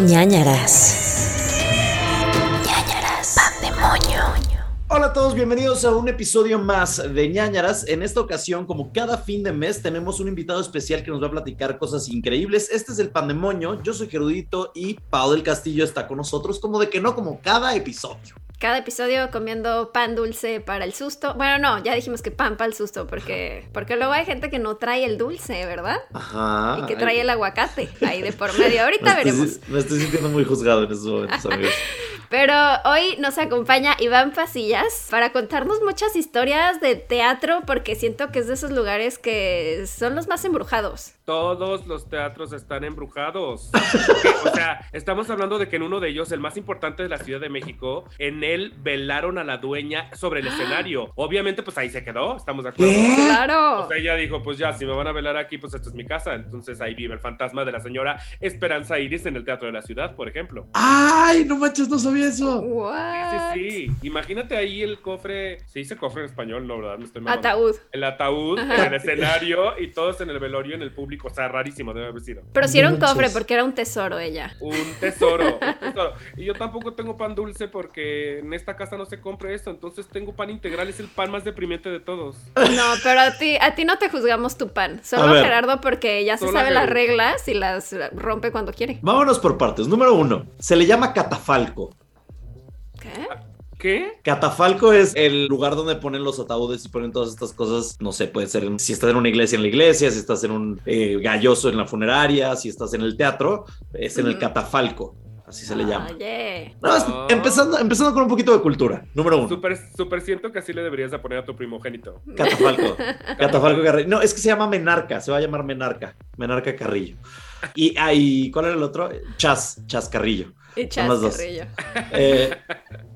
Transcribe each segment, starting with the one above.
ñañaras. ñañaras. Pandemonio. Hola a todos, bienvenidos a un episodio más de ñañaras. En esta ocasión, como cada fin de mes, tenemos un invitado especial que nos va a platicar cosas increíbles. Este es el Pandemonio, yo soy Gerudito y Pau del Castillo está con nosotros, como de que no, como cada episodio. Cada episodio comiendo pan dulce para el susto. Bueno, no, ya dijimos que pan para el susto, porque, porque luego hay gente que no trae el dulce, ¿verdad? Ajá. Y que trae el aguacate ahí de por medio. Ahorita me veremos. Estoy, me estoy sintiendo muy juzgado en esos momentos, amigos. Pero hoy nos acompaña Iván Pasillas para contarnos muchas historias de teatro, porque siento que es de esos lugares que son los más embrujados. Todos los teatros están embrujados. o sea, estamos hablando de que en uno de ellos, el más importante de la Ciudad de México, en él velaron a la dueña sobre el escenario. Obviamente, pues ahí se quedó, estamos de acuerdo. ¿Qué? Claro. O sea, ella dijo, pues ya, si me van a velar aquí, pues esto es mi casa. Entonces ahí vive el fantasma de la señora Esperanza Iris en el Teatro de la Ciudad, por ejemplo. ¡Ay, no manches, no sabía eso! What? Sí, sí, sí. Imagínate ahí el cofre, se dice cofre en español, no, ¿verdad? Me estoy mamando. Ataúd. El ataúd en el escenario y todos en el velorio, en el público. O sea, rarísimo debe haber sido. Pero sí era un No cofre porque era un tesoro ella. Un tesoro, un tesoro. Y yo tampoco tengo pan dulce porque en esta casa no se compra esto. Entonces tengo pan integral, es el pan más deprimente de todos. No, pero a ti, a ti no te juzgamos tu pan. Solo. Gerardo porque ya se Solo sabe las reglas y las rompe cuando quiere. Vámonos por partes. Número uno, se le llama catafalco. ¿Qué? ¿Qué? Catafalco es el lugar donde ponen los ataúdes y ponen todas estas cosas. No sé, puede ser si estás en una iglesia en la iglesia, si estás en un eh, galloso en la funeraria, si estás en el teatro, es en el catafalco. Así se le llama. Oye. No, es- Ah. empezando, empezando con un poquito de cultura. Número uno. Súper, súper siento que así le deberías de poner a tu primogénito. Catafalco. Catafalco Carrillo. No, es que se llama Menarca. Se va a llamar Menarca. Menarca Carrillo. Y ahí, ¿cuál era el otro? Chas, Chas Carrillo. Y Son las dos. Eh,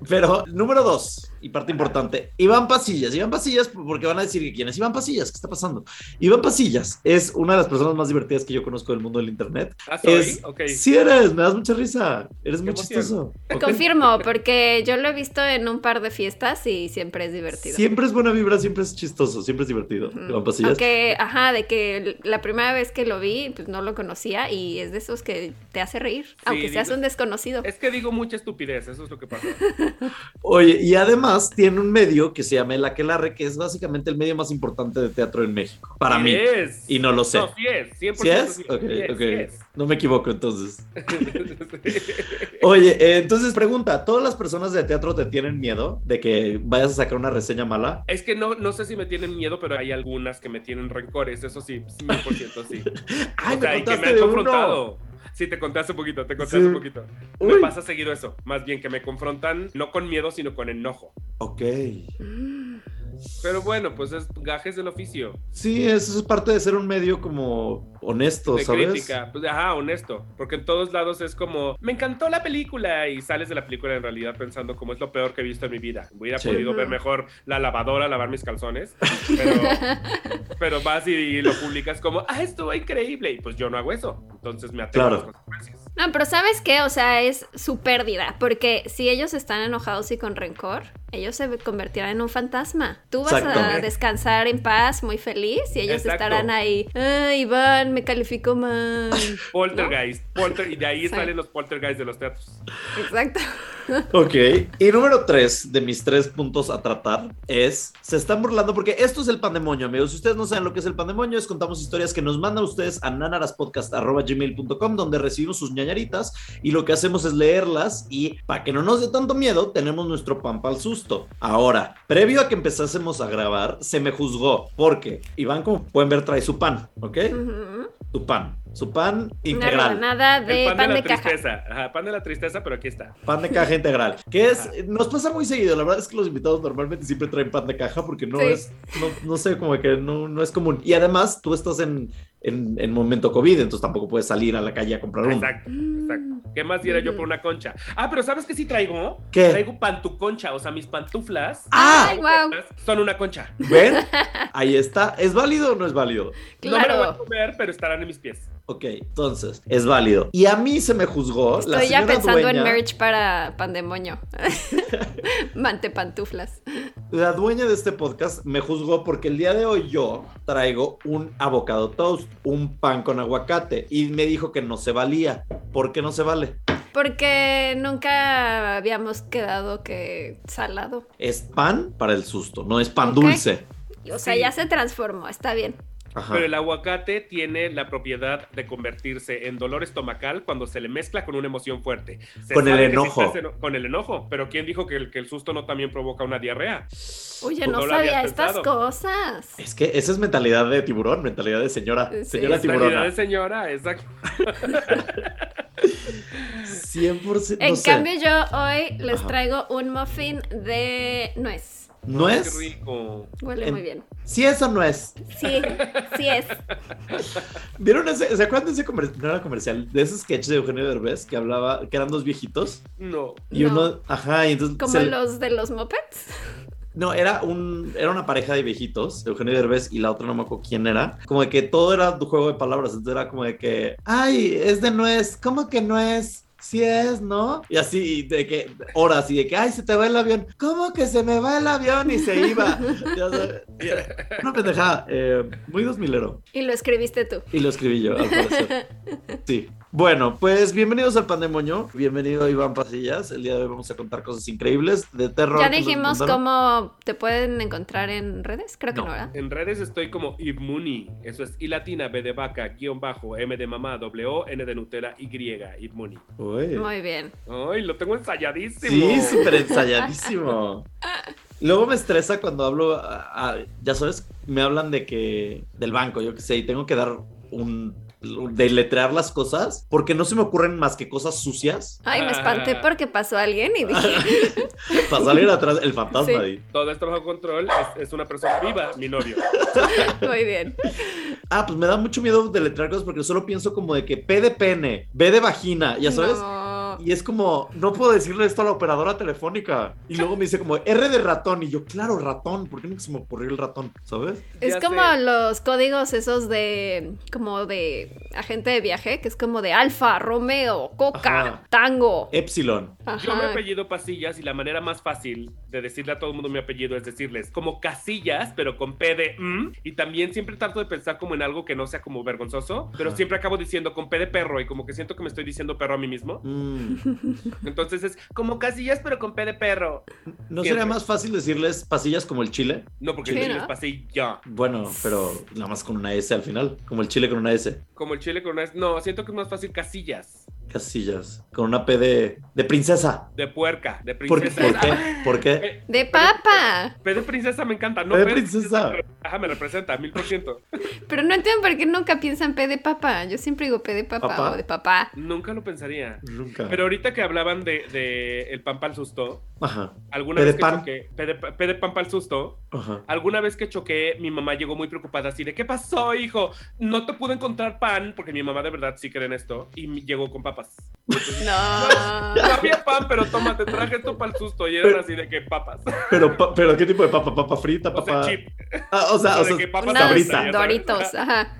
pero, número dos, y parte importante, Iván Pasillas. Iván Pasillas, porque van a decir que quién es Iván Pasillas, ¿qué está pasando? Iván Pasillas es una de las personas más divertidas que yo conozco del mundo del internet. Ah, Es. Sí eres, me das mucha risa. Eres muy emoción. chistoso. Ok. Confirmo, porque yo lo he visto en un par de fiestas y siempre es divertido. Siempre es buena vibra, siempre es chistoso, siempre es divertido. Ujú. Iván Pasillas. Aunque, ajá, de que la primera vez que lo vi, pues no lo conocía y es de esos que te hace reír, aunque seas digo- un desconocido. Es que digo mucha estupidez, eso es lo que pasa. Oye, y además tiene un medio que se llama El Aquelarre, que es básicamente el medio más importante de teatro en México. Para mí. es. Y no lo sé. No, sí es, 100% ¿Sí es? sí es, es. No me equivoco entonces. Oye, eh, entonces pregunta, ¿todas las personas de teatro te tienen miedo de que vayas a sacar una reseña mala? Es que no, no sé si me tienen miedo, pero hay algunas que me tienen rencores, eso sí, 100% sí. Ay, o sea, me y que me han de confrontado. Sí, te conté hace poquito, te conté Sí. hace poquito. Uy. Me pasa seguido eso. Más bien que me confrontan no con miedo, sino con enojo. Ok. Pero bueno, pues es gajes del oficio. Sí, eso es parte de ser un medio como honesto, de ¿sabes? crítica. Pues, ajá, honesto. Porque en todos lados es como, me encantó la película y sales de la película en realidad pensando como es lo peor que he visto en mi vida. Hubiera Sí. podido ver mejor la lavadora, lavar mis calzones. Pero, pero vas y lo publicas como, ah, estuvo increíble. Y pues yo no hago eso. Entonces me atengo Claro. a las consecuencias. No, pero ¿sabes qué? O sea, es su pérdida, porque si ellos están enojados y con rencor, ellos se convertirán en un fantasma. Tú vas Exacto. a descansar en paz, muy feliz, y ellos Exacto. estarán ahí, ay, Iván, me calificó mal. Poltergeist. Polter- y de ahí Sí. salen los poltergeist de los teatros. Exacto. Ok. Y número tres de mis tres puntos a tratar es, se están burlando porque esto es el pandemonio, amigos. Si ustedes no saben lo que es el pandemonio, es contamos historias que nos mandan ustedes a nanaraspodcast.gmail.com donde recibimos sus ñañaritas y lo que hacemos es leerlas y para que no nos dé tanto miedo, tenemos nuestro pan para el susto. Ahora, previo a que empezásemos a grabar, se me juzgó porque Iván, como pueden ver, trae su pan, ¿ok? Ujú. Su pan, su pan Una integral. rebanada de el pan, pan de de, la caja. tristeza. Ajá, pan de la tristeza, pero aquí está. Pan de caja integral. Que es, Ajá. nos pasa muy seguido. La verdad es que los invitados normalmente siempre traen pan de caja porque no Sí. es, no, no sé, como que no, no es común. Y además, tú estás en, en, en momento COVID, entonces tampoco puedes salir a la calle a comprar uno. Exacto, Mm. exacto. ¿Qué más diera yo por una concha? Ah, pero ¿sabes qué sí traigo? ¿Qué? Traigo pantuconcha, o sea, mis pantuflas. ¡Ah! Ay, guau. Son una concha. ¿Ven? Ahí está. ¿Es válido o no es válido? No me lo voy a Claro. comer, pero estarán en mis pies. Ok, entonces, es válido. Y a mí se me juzgó. la Estoy ya señora pensando en merch para pandemonio. Mante pantuflas. La dueña de este podcast me juzgó porque el día de hoy yo traigo un avocado toast, un pan con aguacate, y me dijo que no se valía. ¿Por qué no se vale? Porque nunca habíamos quedado que salado. Es pan para el susto, no es pan dulce. O sea, Sí. ya se transformó, está bien. Ajá. Pero el aguacate tiene la propiedad de convertirse en dolor estomacal cuando se le mezcla con una emoción fuerte. Se Con el si enojo. con el enojo. Pero ¿quién dijo que el, que el susto no también provoca una diarrea? Oye, Pues no no sabía estas cosas. Es que esa es mentalidad de tiburón, mentalidad de señora. Sí, señora Calidad tiburona. de señora, exacto. 100%. En no sé. cambio, yo hoy les Ajá. traigo un muffin de nuez. ¿No es? Qué rico. Huele En- muy bien. Sí, eso no es. Sí, sí es. ¿Vieron ese? ¿Se acuerdan de ese comercial? No era comercial, de ese sketch de Eugenio Derbez que hablaba, que eran dos viejitos. No. Y No. uno, ajá, y entonces. Como se- los de los mopeds. No, era un, era una pareja de viejitos, Eugenio Derbez y la otra no me acuerdo quién era. Como de que todo era un juego de palabras, entonces era como de que, ay, es de nuez, ¿cómo que no es? Sí es, ¿no? Y así, de que horas, y de que, ay, se te va el avión. ¿Cómo que se me va el avión? Y se iba. Ya sabes, y era una pendejada, eh, muy dos milero. Y lo escribiste tú. Y lo escribí yo, al parecer. Sí. Bueno, pues bienvenidos al Pandemonio. Bienvenido Iván Pasillas. El día de hoy vamos a contar cosas increíbles de terror. Ya dijimos cómo te pueden encontrar en redes. Creo que No. no, ¿verdad? En redes estoy como Ibmuni. Eso es I latina, B de vaca, guion bajo, M de mamá, W, N de Nutella, Y. Ibmuni. Uy. Muy bien. Ay, lo tengo ensayadísimo. Sí, súper ensayadísimo. Luego me estresa cuando hablo, a- a- ya sabes, me hablan de que, del banco, yo qué sé, y tengo que dar un, de letrear las cosas, porque no se me ocurren más que cosas sucias Ay, me espanté porque pasó alguien y dije, para salir atrás el fantasma Sí. ahí. Todo esto bajo control. Es, es una persona viva, mi novio. muy bien. Ah, pues me da mucho miedo de letrear cosas porque solo pienso como de que P de pene, B de vagina, ya sabes. No. Y es como, no puedo decirle esto a la operadora telefónica. Y luego me dice como R de ratón. Y yo, claro, ratón. ¿Por qué nunca se me ocurrió el ratón? ¿Sabes? Es Ya como sé. los códigos esos de, como de agente de viaje, que es como de Alfa, Romeo, Coca, Ajá. Tango. Epsilon. Yo me apellido Pasillas y la manera más fácil de decirle a todo el mundo mi apellido es decirles como Casillas, pero con P de M. Y también siempre trato de pensar como en algo que no sea como vergonzoso, pero Ajá. siempre acabo diciendo con P de perro y como que siento que me estoy diciendo perro a mí mismo. Mm. Entonces es como Casillas, pero con P de perro. ¿No Siempre. sería más fácil decirles pasillas como el chile? No, porque Sí, el chile ¿no? es pasilla. Bueno, pero nada más con una S al final. Como el chile con una S. Como el chile con una... No, siento que es más fácil Casillas. Casillas. Con una P de, de princesa. De puerca, de ¿Por, princesa. ¿por qué? ¿Por qué? De papa. P de princesa me encanta. No, P de princesa. Ajá, me representa, mil por ciento. Pero no entiendo por qué nunca piensan P de papa. Yo siempre digo P de papa ¿Papá? o de papá. Nunca lo pensaría. Nunca. Pero ahorita que hablaban de, de el pan para el susto, Ajá, alguna vez que pan. choqué, P de, P de pan para el susto, ajá. alguna vez que choqué, mi mamá llegó muy preocupada así de, ¿qué pasó, hijo? No te pude encontrar pan, porque mi mamá de verdad sí cree en esto, y llegó con papas. No. No había pan, pero toma, te traje esto para el susto, y eran Pero- así de que papas. Pero, pa- pero ¿qué tipo de papa? ¿Papa frita? O sea, ¿Papa? chip. Ah, o sea, O o sea, papas sabrita. Doritos, ajá.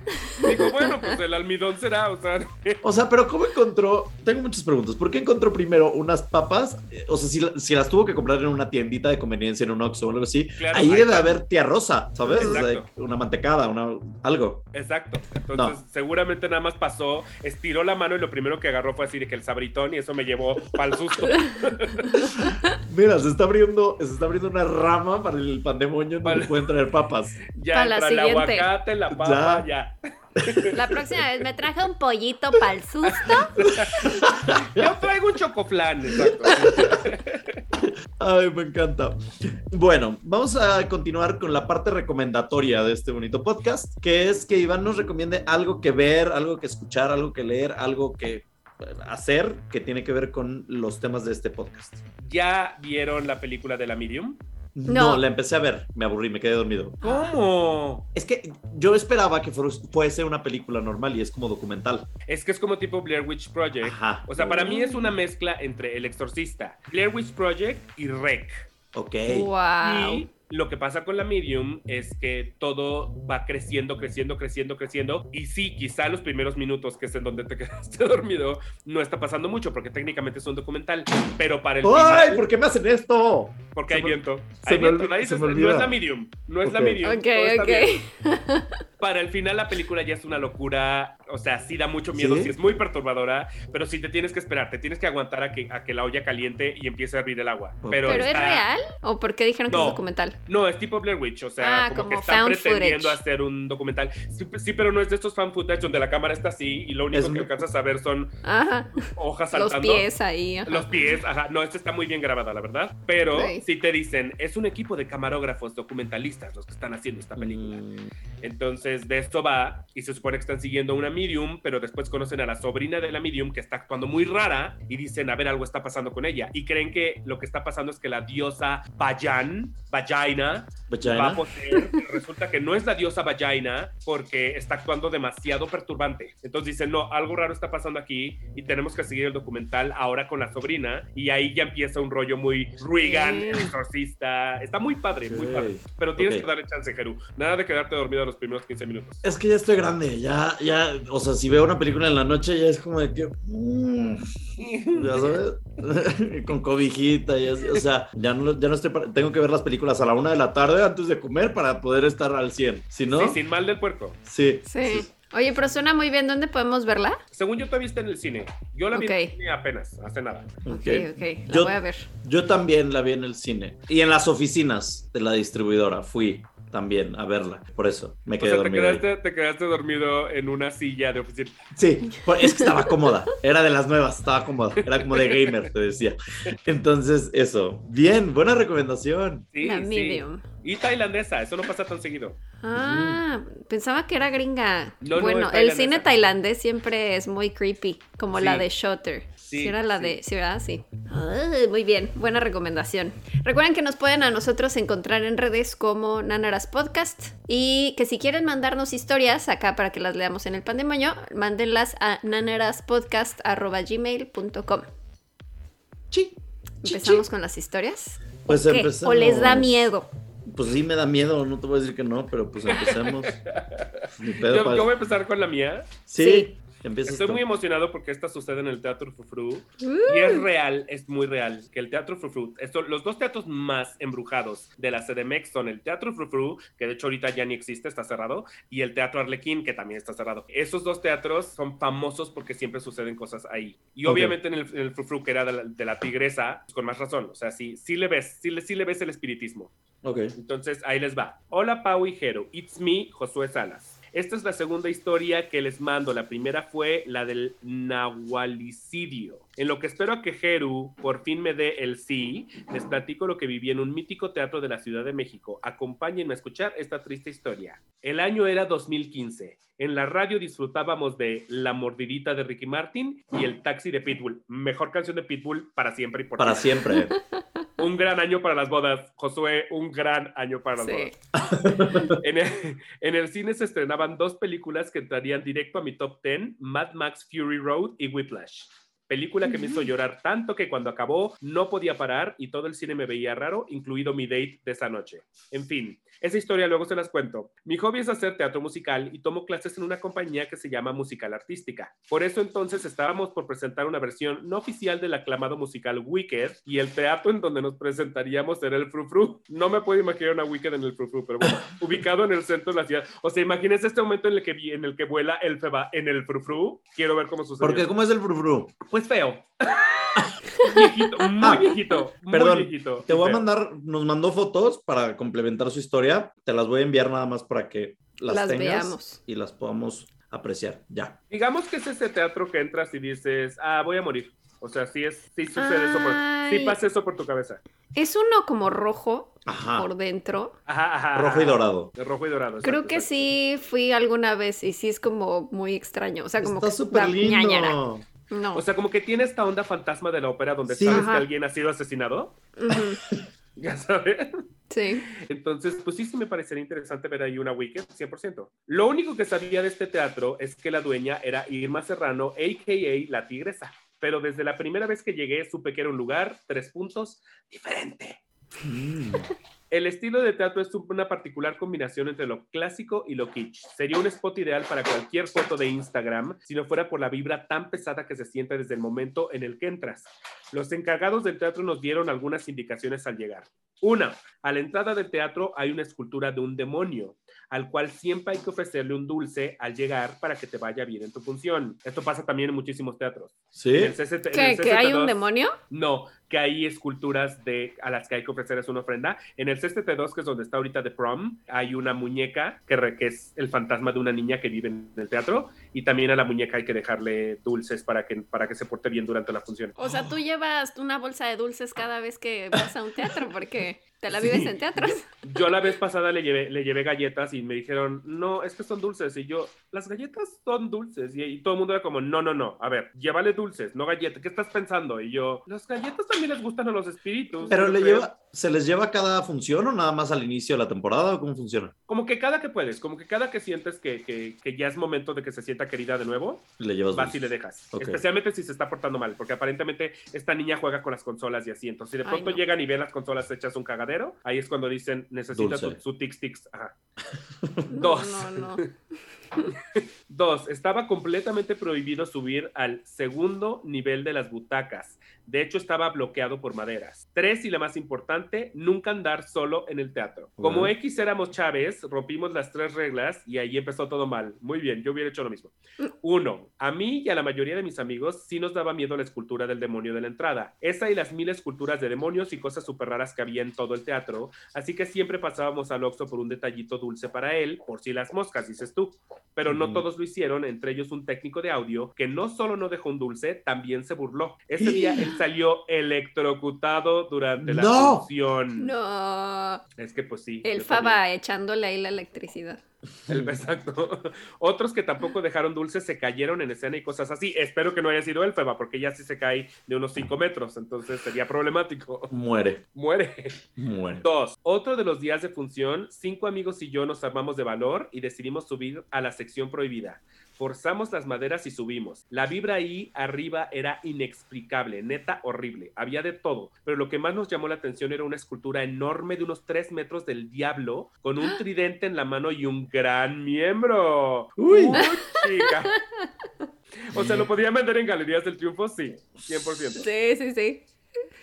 Digo, bueno, pues el almidón será, o sea, O sea, pero ¿cómo encontró? Tengo muchas preguntas. ¿Por qué encontró primero unas papas? Eh, O sea, si, si las tuvo que comprar en una tiendita de conveniencia, en un Oxxo o algo así, Claro, ahí ahí debe está. haber tía rosa, ¿sabes? O sea, Exacto. una mantecada, una, algo. Exacto. Entonces, seguramente nada más pasó, estiró la mano y lo primero que agarró fue así de que el sabritón y eso me llevó para el susto. Mira, se está abriendo, se está abriendo una rama para el pandemonio donde Para- pueden traer papas. Ya Para la entra el siguiente. aguacate, la papa, ya. La próxima vez me traje un pollito para el susto. Yo traigo un chocoflán, exacto. Ay, me encanta. Bueno, vamos a continuar con la parte recomendatoria de este bonito podcast, que es que Iván nos recomiende algo que ver, algo que escuchar, algo que leer, algo que eh, hacer que tiene que ver con los temas de este podcast. ¿Ya vieron la película de la Medium? No, No. la empecé a ver, me aburrí, me quedé dormido. ¿Cómo? Es que yo esperaba que fuese una película normal y es como documental. Es que es como tipo Blair Witch Project. Ajá. O sea, para mí es una mezcla entre El Exorcista, Blair Witch Project y Rec. Ok. Wow. Y lo que pasa con la medium es que todo va creciendo, creciendo, creciendo, creciendo. Y sí, quizá los primeros minutos, que es en donde te quedaste dormido, no está pasando mucho, porque técnicamente es un documental. Pero para el ¡Ay! final, ¿Por qué me hacen esto? porque se hay me- viento. se Hay me viento, nadie se se- me no es la medium, no es la medium. Ok, ok. bien. Para el final la película ya es una locura O sea, sí da mucho miedo, ¿Sí? sí, es muy perturbadora, pero sí te tienes que esperar, te tienes que aguantar a que, a que la olla caliente y empiece a hervir el agua. Pero, ¿Pero es está- real? ¿O por qué dijeron que No. es documental? No, es tipo Blair Witch, o sea, Ah, como, como que están pretendiendo footage. hacer un documental. Sí, sí, pero no es de estos fan footage donde la cámara está así y lo único Es que alcanzas a ver son Ajá. hojas Los saltando. pies ahí. ajá. Los pies, ajá. No, esta está muy bien grabada, la verdad. Pero si te dicen, es un equipo de camarógrafos documentalistas los que están haciendo esta película. Mm, Entonces, de esto va, y se supone que están siguiendo a una medium, pero después conocen a la sobrina de la medium que está actuando muy rara y dicen, a ver, algo está pasando con ella. Y creen que lo que está pasando es que la diosa Bayan, Vagina, va vagina. a poseer. pero Resulta que no es la diosa Vagina porque está actuando demasiado perturbante. Entonces dicen, no, algo raro está pasando aquí y tenemos que seguir el documental ahora con la sobrina. Y ahí ya empieza un rollo muy Reagan, Mm. el exorcista. Está muy padre, muy Ok. padre. Pero tienes Ok. que darle chance, Jeru. Nada de quedarte dormido los primeros 15 minutos. Es que ya estoy grande, ya, ya, o sea, si veo una película en la noche ya es como de que, mm, ya sabes, con cobijita y así, o sea, ya no, ya no estoy, para- tengo que ver las películas a la una de la tarde antes de comer para poder estar al 100, si no, Sí, sin mal del puerco. sí, Sí. Oye, pero suena muy bien. ¿Dónde podemos verla? Según yo, todavía está en el cine. Yo la vi en Ok. el cine apenas, hace nada. ok. Ok, ok. La Yo- voy a ver. Yo también la vi en el cine y en las oficinas de la distribuidora fui también a verla, por eso me O quedé te dormido. ahí. te quedaste dormido en una silla de oficina. Sí, es que estaba cómoda, era de las nuevas, estaba cómoda, era como de gamer, te decía. Entonces, eso, bien, buena recomendación. Sí, la sí. Y tailandesa, eso no pasa tan seguido. Ah, pensaba que era gringa. No, no, bueno, el cine tailandés siempre es muy creepy, como la de Shutter. Sí, Sí, era la sí. de, sí, ¿verdad? Sí. Ay, muy bien, buena recomendación. Recuerden que nos pueden a nosotros encontrar en redes como Nanaras Podcast y que si quieren mandarnos historias acá para que las leamos en el pandemonio, mándenlas a nanaraspodcast.gmail.com. Sí. ¿Empezamos con las historias? Pues ¿Qué? empezamos. ¿O les da miedo? Pues sí me da miedo, no te voy a decir que no, pero pues empecemos. Ni pedo Yo, pa- yo voy a empezar con la mía. Sí, Sí. Empiezas Estoy tú. muy emocionado porque esta sucede en el Teatro Frufru. Uh. Y es real, es muy real, que el Teatro Frufru, esto, los dos teatros más embrujados de la CDMX son el Teatro Frufru, que de hecho ahorita ya ni existe, está cerrado, y el Teatro Arlequín, que también está cerrado. Esos dos teatros son famosos porque siempre suceden cosas ahí. Y Ok. obviamente en el, en el Frufru, que era de la, de la tigresa, pues con más razón, o sea, sí, sí le ves, sí le, sí le ves el espiritismo. Ok. Entonces, ahí les va. Hola, Pau y Jero. It's me, Josué Salas. Esta es la segunda historia que les mando. La primera fue la del Nahualicidio. En lo que espero a que Jeru por fin me dé el sí, les platico lo que viví en un mítico teatro de la Ciudad de México. Acompáñenme a escuchar esta triste historia. El año era 2015. En la radio disfrutábamos de La Mordidita de Ricky Martin y El Taxi de Pitbull. Mejor canción de Pitbull para siempre y por Para siempre. siempre. Un gran año para las bodas. Josué, un gran año para las Sí. bodas. En el, cine se estrenaban dos películas que entrarían directo a mi top 10, Mad Max Fury Road y Whiplash. Película que me hizo llorar tanto que cuando acabó no podía parar y todo el cine me veía raro, incluido mi date de esa noche. En fin, esa historia luego se las cuento. Mi hobby es hacer teatro musical y tomo clases en una compañía que se llama Musical Artística. Por eso entonces estábamos por presentar una versión no oficial del aclamado musical Wicked y el teatro en donde nos presentaríamos era el Frufru. No me puedo imaginar una Wicked en el Frufru, pero bueno, ubicado en el centro de la ciudad. O sea, imagínense este momento en el que, vi- en el que vuela el Feba en el Frufru. Quiero ver cómo sucede. Porque, ¿cómo es el frufru? Pues feo. viejito, muy Ah, viejito. Muy perdón, viejito. Te voy a mandar, nos mandó fotos para complementar su historia. Te las voy a enviar nada más para que las, Las tengas veamos. y las podamos apreciar. Ya. Digamos que es ese teatro que entras y dices, ah, voy a morir. O sea, sí, es, sí sucede eso por, sí pasa eso por tu cabeza. Es uno como rojo Ajá. por dentro. Ajá, ajá. Rojo y dorado. De rojo y dorado. Creo exacto, que exacto. sí fui alguna vez y sí es como muy extraño. O sea, como Está que súper da ñañara. No. O sea, como que tiene esta onda fantasma de la ópera donde Sí. sabes Ajá. que alguien ha sido asesinado. Ujú, Ya sabes. Sí. Entonces, pues sí, sí me parecería interesante ver ahí una Wicked, 100%. Lo único que sabía de este teatro es que la dueña era Irma Serrano, a.k.a. La Tigresa. Pero desde la primera vez que llegué supe que era un lugar, tres puntos, diferente. Mm. El estilo de teatro es una particular combinación entre lo clásico y lo kitsch. Sería un spot ideal para cualquier foto de Instagram si no fuera por la vibra tan pesada que se siente desde el momento en el que entras. Los encargados del teatro nos dieron algunas indicaciones al llegar. Una, a la entrada del teatro hay una escultura de un demonio. Al cual siempre hay que ofrecerle un dulce al llegar para que te vaya bien en tu función. Esto pasa también en muchísimos teatros. ¿Sí? En el CCT en ¿Que, hay un CCT2 demonio? No, que hay esculturas de, a las que hay que ofrecerles una ofrenda. En el CST2, que es donde está ahorita The Prom, hay una muñeca que, re- que es el fantasma de una niña que vive en el teatro y también a la muñeca hay que dejarle dulces para que, para que se porte bien durante la función. O sea, tú llevas una bolsa de dulces cada vez que vas a un teatro porque te la Sí. vives en teatros. Yo la vez pasada le llevé, le llevé galletas y me dijeron, no, es que son dulces. Y yo, las galletas son dulces. Y, y todo el mundo era como, no, no, no, a ver, llévale dulces, no galletas. ¿Qué estás pensando? Y yo, las galletas también les gustan a los espíritus. Pero yo le creo". lleva, ¿se les lleva cada función o nada más al inicio de la temporada o cómo funciona? Como que cada que puedes, como que cada que sientes que, que- que ya es momento de que se sienta querida de nuevo, Le llevas vas y le dejas. Ok. Especialmente si se está portando mal, porque aparentemente esta niña juega con las consolas y así. Entonces, si de Ay, pronto no. llegan y ven las consolas hechas un ahí es cuando dicen, necesita su, su Tix Tix. Ajá. No, Dos. No, no. Dos, estaba completamente prohibido subir al segundo nivel de las butacas. De hecho, estaba bloqueado por maderas. Tres, y la más importante, nunca andar solo en el teatro. Como. X éramos Chávez, rompimos las tres reglas y ahí empezó todo mal. Muy bien, yo hubiera hecho lo mismo. Uno, a mí y a la mayoría de mis amigos sí nos daba miedo la escultura del demonio de la entrada. Esa y las mil esculturas de demonios y cosas súper raras que había en todo el teatro. Así que siempre pasábamos al Oxxo por un detallito dulce para él, por si las moscas, dices tú. Pero no todos lo hicieron, entre ellos un técnico de audio que no solo no dejó un dulce, también se burló. Ese día él salió electrocutado durante la ¡No! función. No. Es que pues sí. El. Faba echándole ahí la electricidad. El- exacto. Otros que tampoco dejaron dulces se cayeron en escena y cosas así. Espero que no haya sido el Feba, porque ella sí se cae de unos 5 metros, entonces sería problemático. Muere, Muere. muere. Dos, otro de los días de función, cinco amigos y yo nos armamos de valor y decidimos subir a la sección prohibida. Forzamos las maderas y subimos. La vibra ahí arriba era inexplicable, neta horrible. Había de todo, pero lo que más nos llamó la atención era una escultura enorme de unos tres metros del diablo con un tridente en la mano y un gran miembro. Uy. Uy, chica. O sea, ¿lo podían vender en Galerías del Triunfo? Sí, 100%. Sí, sí, sí.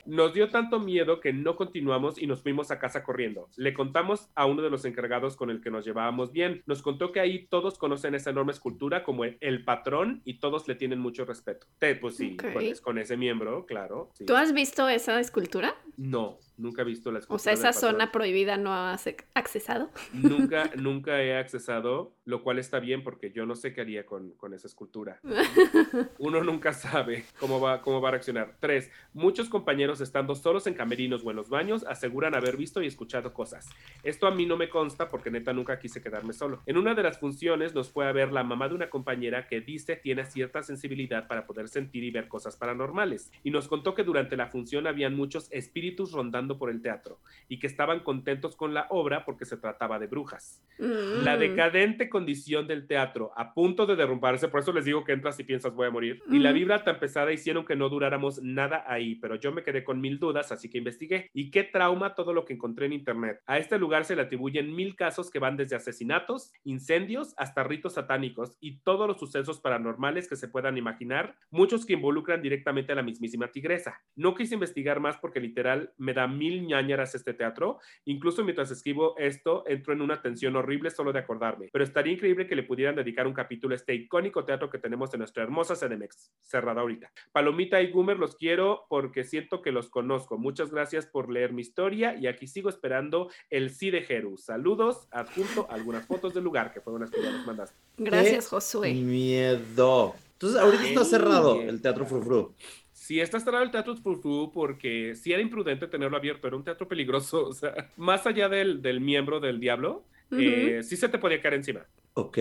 Nos dio tanto miedo que no continuamos y nos fuimos a casa corriendo. Le contamos a uno de los encargados con el que nos llevábamos bien. Nos contó que ahí todos conocen esa enorme escultura como el, el patrón y todos le tienen mucho respeto. Te, pues sí, pues, con ese miembro, claro. sí. ¿Tú has visto esa escultura? No, nunca he visto la escultura. O sea, esa zona prohibida no has ac- accesado. Nunca, nunca he accesado, lo cual está bien porque yo no sé qué haría con, con esa escultura. Uno nunca sabe cómo va, cómo va a reaccionar. Tres, muchos compañeros estando solos en camerinos o en los baños aseguran haber visto y escuchado cosas. Esto a mí no me consta porque neta nunca quise quedarme solo. En una de las funciones nos fue a ver la mamá de una compañera que dice tiene cierta sensibilidad para poder sentir y ver cosas paranormales. Y nos contó que durante la función habían muchos espíritus rondando por el teatro y que estaban contentos con la obra porque se trataba de brujas. La Mm. decadente condición del teatro, a punto de derrumbarse, por eso les digo que entras y piensas voy a morir, y la vibra tan pesada hicieron que no duráramos nada ahí, pero yo me quedé con mil dudas, así que investigué. Y qué trauma todo lo que encontré en internet. A este lugar se le atribuyen mil casos que van desde asesinatos, incendios, hasta ritos satánicos y todos los sucesos paranormales que se puedan imaginar, muchos que involucran directamente a la mismísima tigresa. No quise investigar más porque literal me da mil ñañaras este teatro, Incluso mientras escribo esto, entro en una tensión horrible solo de acordarme. Pero estaría increíble que le pudieran dedicar un capítulo a este icónico teatro que tenemos en nuestra hermosa CDMX, cerrada ahorita. Palomita y Goomer los quiero porque siento que los conozco. Muchas gracias por leer mi historia y aquí sigo esperando el sí de Jeru. Saludos, adjunto algunas fotos del lugar que fueron las que ya nos mandaste. Gracias, Josué. Miedo. Entonces, ahorita está Ay, cerrado miedo. el Teatro Frufru. Sí, está cerrado el teatro Frufru porque sí era imprudente tenerlo abierto, era un teatro peligroso, o sea, más allá del, del miembro del diablo, Ujú. eh, sí se te podía caer encima. Ok.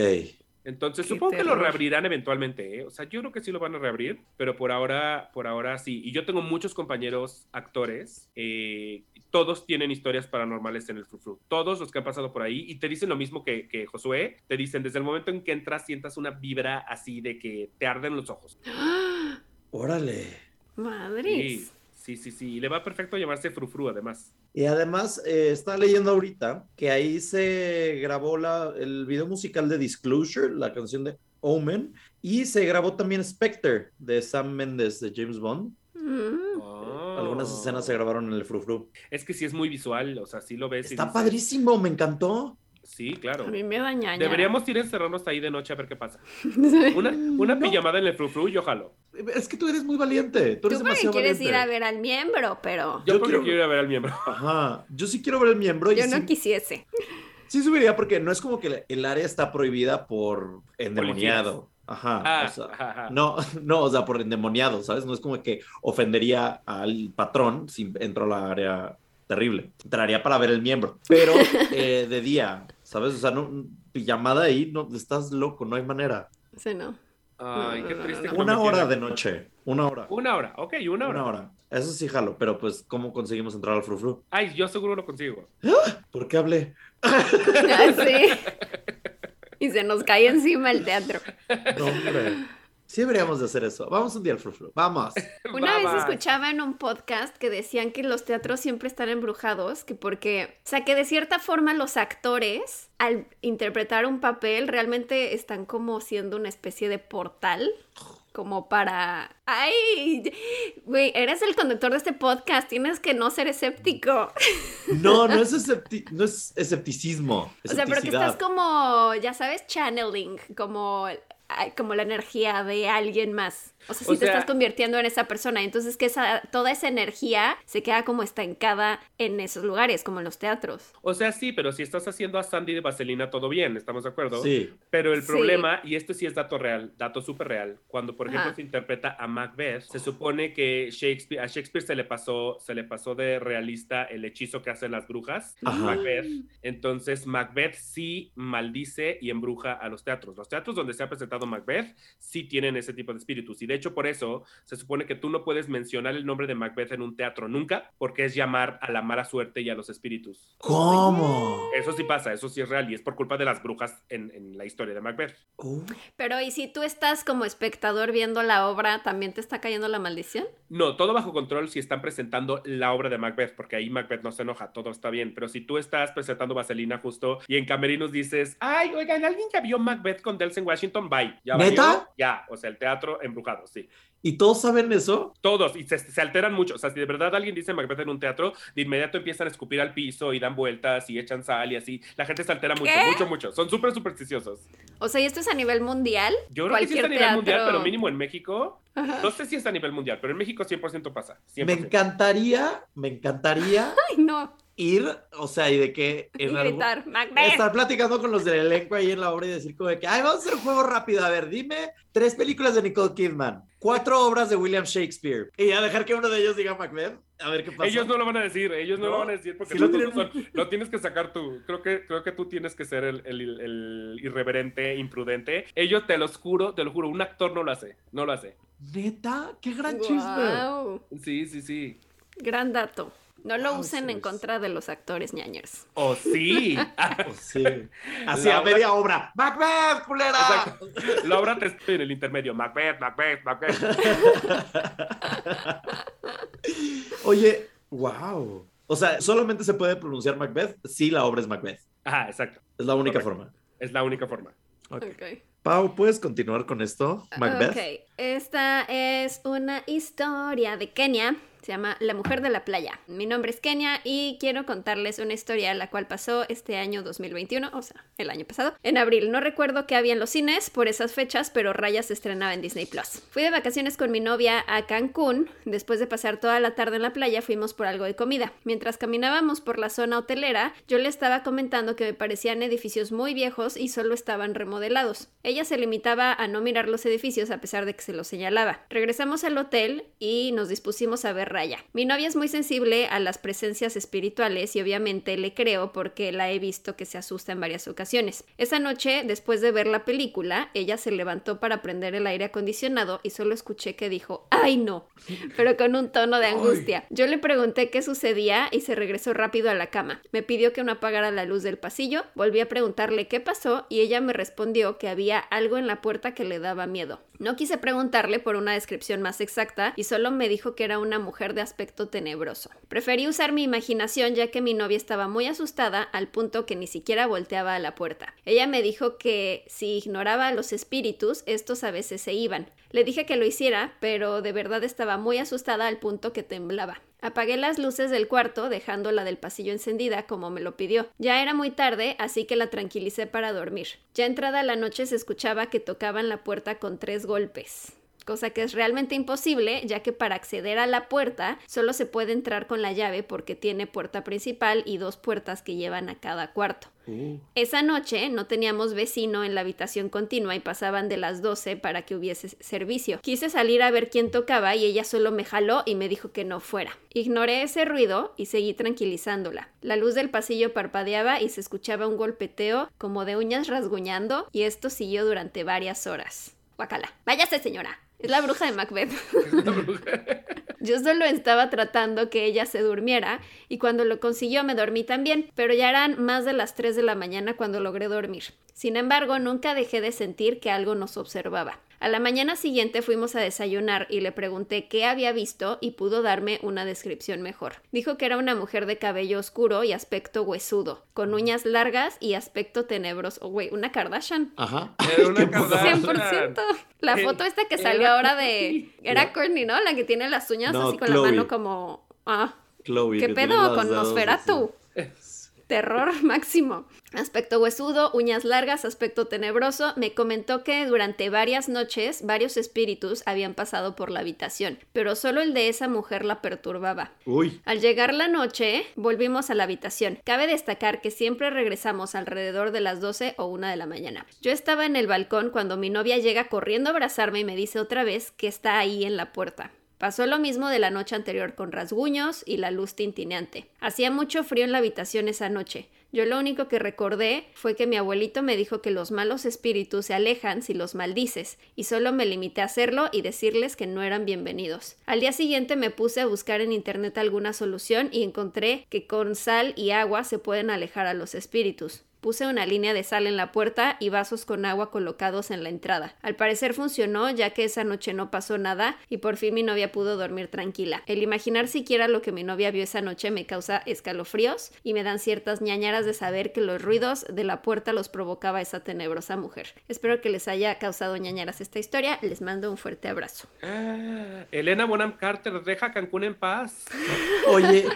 Entonces Qué supongo que lo reabrirán eventualmente, ¿eh? o sea, yo creo que sí lo van a reabrir, pero por ahora, por ahora sí. Y yo tengo muchos compañeros actores, eh, todos tienen historias paranormales en el Frufru, todos los que han pasado por ahí y te dicen lo mismo que, que Josué, te dicen desde el momento en que entras sientas una vibra así de que te arden los ojos. ¡Ah! Órale. Madres. Sí, sí, sí, sí. Y le va perfecto llamarse Frufru además. Y además, eh, está leyendo ahorita que ahí se grabó la, el video musical de Disclosure, la canción de Omen, y se grabó también Spectre de Sam Mendes de James Bond. Mm. Oh. Algunas escenas se grabaron en el Frufru. Es que sí es muy visual, o sea, sí lo ves. y Está dices- padrísimo, me encantó. Sí, claro. A mí me da ñaña. Deberíamos ir a encerrarnos ahí de noche a ver qué pasa. Una, una pijamada en el frufru, yo jalo. Es que tú eres muy valiente. Tú Tú eres porque demasiado quieres valiente. ir a ver al miembro, pero Yo, Yo quiero- quiero ir a ver al miembro. Ajá. Yo sí quiero ver el miembro y yo sí, no quisiese. sí subiría porque no es como que el área está prohibida por endemoniado. Ajá. Ah, o sea, ajá, ajá. No, no, o sea, por endemoniado, ¿sabes? No es como que ofendería al patrón si entró a la área terrible. Entraría para ver el miembro, pero eh, de día, ¿sabes? O sea, no, pijamada ahí, no, estás loco, no hay manera. Sí, no. Ay, qué triste. Una hora de noche, una hora. Una hora, ok, una hora. Una hora. Eso sí jalo, pero pues, ¿cómo conseguimos entrar al frufru? Ay, yo seguro lo consigo. ¿Por qué hablé? Sí. Y se nos cae encima el teatro. No, hombre. Sí deberíamos de hacer eso. Vamos un día al frufru. Vamos. Una vez escuchaba en un podcast que decían que los teatros siempre están embrujados, que porque, o sea, que de cierta forma los actores al interpretar un papel realmente están como siendo una especie de portal, como para... ¡Ay! Güey, eres el conductor de este podcast, tienes que no ser escéptico. No, no es, escepti- no es escepticismo. O sea, pero que estás como, ya sabes, channeling, como, como la energía de alguien más. O sea, si O te sea- estás convirtiendo en esa persona. Entonces que esa, toda esa energía se queda como estancada en esos lugares, como en los teatros. O sea, sí, pero si estás haciendo a Sandy de Vaselina, todo bien, ¿estamos de acuerdo? Sí. Pero el Sí. problema, y esto sí es dato real, dato súper real, cuando por ejemplo Ajá. se interpreta a Macbeth, se supone que Shakespeare, a Shakespeare se le pasó, se le pasó de realista el hechizo que hacen las brujas, Ajá. Macbeth. Entonces Macbeth sí maldice y embruja a los teatros. Los teatros donde se ha presentado Macbeth sí tienen ese tipo de espíritus. Y de hecho por eso se supone que tú no puedes mencionar el nombre de Macbeth en un teatro nunca, porque es llamar a la mala suerte y a los espíritus. ¿Cómo? Eso sí pasa, eso sí es real y es por culpa de las brujas en, en la historia de Macbeth. Uh, Pero ¿y si tú estás como espectador viendo la obra, también te está cayendo la maldición? No, todo bajo control si están presentando la obra de Macbeth, porque ahí Macbeth no se enoja, todo está bien. Pero si tú estás presentando Vaselina justo y en Camerinos dices, ay, oigan, ¿alguien ya vio Macbeth con Delsen Washington? Bye. ¿Ya ¿Neta? valió? Ya, o sea, el teatro embrujado, sí. ¿Y todos saben eso? Todos, y se, se alteran mucho. O sea, si de verdad alguien dice Macbeth en un teatro, de inmediato empiezan a escupir al piso y dan vueltas y echan sal y así. La gente se altera mucho, ¿Qué? mucho, mucho. Son súper supersticiosos. O sea, ¿y esto es a nivel mundial? Yo creo que sí es a nivel teatro- mundial, pero mínimo en México. Ajá. No sé si es a nivel mundial, pero en México 100% pasa. 100%. Me encantaría, me encantaría Ay, no. Ir, o sea, y de que Y en algún- gritar, Macbeth. estar platicando con los del elenco ahí en la obra y decir como de que, ay, vamos a hacer un juego rápido, a ver, dime tres películas de Nicole Kidman, cuatro obras de William Shakespeare, y a dejar que uno de ellos diga Macbeth, a ver qué pasa. Ellos no lo van a decir, ellos no, ¿No? lo van a decir porque Sí lo todos tienen- son- lo tienes que sacar tú. Creo que, creo que tú tienes que ser el, el- el irreverente, imprudente. Ellos, te los juro, te lo juro, un actor no lo hace, no lo hace. ¿Neta? ¡Qué gran chisme! Guau. Sí, sí, sí. Gran dato. No lo usen en contra de los actores ñañers. O sí. Oh, sí. Así La a media obra. ¡Macbeth, culera! Exacto. La obra te espera en el intermedio. Macbeth, Macbeth, Macbeth. Oye, wow. O sea, solamente se puede pronunciar Macbeth si la obra es Macbeth. Ajá, exacto. Es la única Correcto. forma. Es la única forma. Ok. Ok. Pau, ¿puedes continuar con esto? Macbeth. Ok, esta es una historia de Kenia. Se llama La Mujer de la Playa. Mi nombre es Kenia y quiero contarles una historia la cual pasó este año 2021, o sea, el año pasado, en abril. No recuerdo qué había en los cines por esas fechas, pero Raya se estrenaba en Disney Plus. Fui de vacaciones con mi novia a Cancún. Después de pasar toda la tarde en la playa, fuimos por algo de comida. Mientras caminábamos por la zona hotelera, yo le estaba comentando que me parecían edificios muy viejos y solo estaban remodelados. Ella se limitaba a no mirar los edificios a pesar de que se los señalaba. Regresamos al hotel y nos dispusimos a ver Raya. Mi novia es muy sensible a las presencias espirituales y obviamente le creo porque la he visto que se asusta en varias ocasiones. Esa noche, después de ver la película, ella se levantó para prender el aire acondicionado y solo escuché que dijo, ¡ay no! pero con un tono de angustia. Yo le pregunté qué sucedía y se regresó rápido a la cama. Me pidió que no apagara la luz del pasillo, volví a preguntarle qué pasó y ella me respondió que había algo en la puerta que le daba miedo. No quise preguntarle por una descripción más exacta y solo me dijo que era una mujer de aspecto tenebroso. Preferí usar mi imaginación ya que mi novia estaba muy asustada al punto que ni siquiera volteaba a la puerta. Ella me dijo que si ignoraba a los espíritus, estos a veces se iban. Le dije que lo hiciera, pero de verdad estaba muy asustada al punto que temblaba. Apagué las luces del cuarto, dejando la del pasillo encendida como me lo pidió. Ya era muy tarde, así que la tranquilicé para dormir. Ya entrada la noche se escuchaba que tocaban la puerta con tres golpes cosa que es realmente imposible, ya que para acceder a la puerta solo se puede entrar con la llave porque tiene puerta principal y dos puertas que llevan a cada cuarto. Uh, Esa noche no teníamos vecino en la habitación continua y pasaban de las 12 para que hubiese servicio. Quise salir a ver quién tocaba y ella solo me jaló y me dijo que no fuera. Ignoré ese ruido y seguí tranquilizándola. La luz del pasillo parpadeaba y se escuchaba un golpeteo como de uñas rasguñando y esto siguió durante varias horas. Guacala. Váyase, señora. Es la bruja de Macbeth. Yo solo estaba tratando que ella se durmiera y cuando lo consiguió me dormí también, pero ya eran más de las 3 de la mañana cuando logré dormir. Sin embargo, nunca dejé de sentir que algo nos observaba. A la mañana siguiente fuimos a desayunar y le pregunté qué había visto y pudo darme una descripción mejor. Dijo que era una mujer de cabello oscuro y aspecto huesudo, con uñas largas y aspecto tenebroso. Güey, una Kardashian. Ajá. Era una Kardashian. 100%. La Eh, foto esta que salió ahora de... Era Courtney, ¿no? La que tiene las uñas No, así con Chloe. la mano como... Ah, Chloe, ¿qué pedo con Nosferatu? Terror máximo. Aspecto huesudo, uñas largas, aspecto tenebroso. Me comentó que durante varias noches varios espíritus habían pasado por la habitación, pero solo el de esa mujer la perturbaba. Uy. Al llegar la noche, volvimos a la habitación. Cabe destacar que siempre regresamos alrededor de las 12 o 1 de la mañana. Yo estaba en el balcón cuando mi novia llega corriendo a abrazarme y me dice otra vez que está ahí en la puerta. Pasó lo mismo de la noche anterior con rasguños y la luz tintineante. Hacía mucho frío en la habitación esa noche. Yo lo único que recordé fue que mi abuelito me dijo que los malos espíritus se alejan si los maldices, y solo me limité a hacerlo y decirles que no eran bienvenidos. Al día siguiente me puse a buscar en internet alguna solución y encontré que con sal y agua se pueden alejar a los espíritus. Puse una línea de sal en la puerta y vasos con agua colocados en la entrada. Al parecer funcionó ya que esa noche no pasó nada y por fin mi novia pudo dormir tranquila. El imaginar siquiera lo que mi novia vio esa noche me causa escalofríos y me dan ciertas ñañaras de saber que los ruidos de la puerta los provocaba esa tenebrosa mujer. Espero que les haya causado ñañaras esta historia. Les mando un fuerte abrazo. Ah, Elena Bonham Carter, deja Cancún en paz. Oye.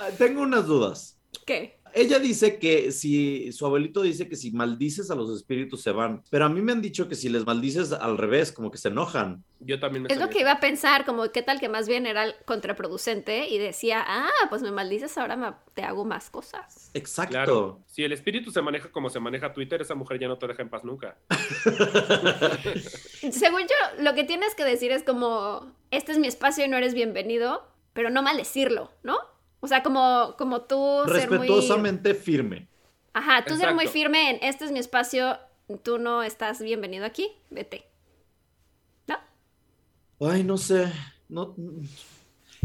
Tengo unas dudas. ¿Qué? Ella dice que si su abuelito dice que si maldices a los espíritus se van, pero a mí me han dicho que si les maldices al revés, como que se enojan. Yo también me Es lo que iba a pensar, como qué tal que más bien era contraproducente y decía, ah, pues me maldices, ahora me- te hago más cosas. Exacto. Claro, si el espíritu se maneja como se maneja Twitter, esa mujer ya no te deja en paz nunca. Según yo, lo que tienes que decir es como, este es mi espacio y no eres bienvenido, pero no maldecirlo, ¿no? O sea, como, como tú ser muy... Respetuosamente firme. Ajá, tú ser muy Exacto. firme en, este es mi espacio, tú no estás bienvenido aquí, vete. ¿No? Ay, no sé. No,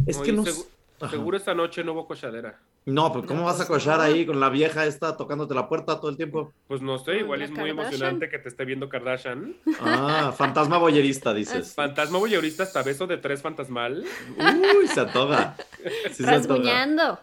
es que no. segu- s- Ajá. Seguro esta noche no hubo cochadera. No, pero ¿cómo vas a pues cochar ahí con la vieja esta tocándote la puerta todo el tiempo? Pues no sé, igual es muy emocionante que te esté viendo Kardashian. Ah, fantasma boyerista, dices. Fantasma voyeurista hasta beso de tres fantasmal. Uy, se antoja. Sí se.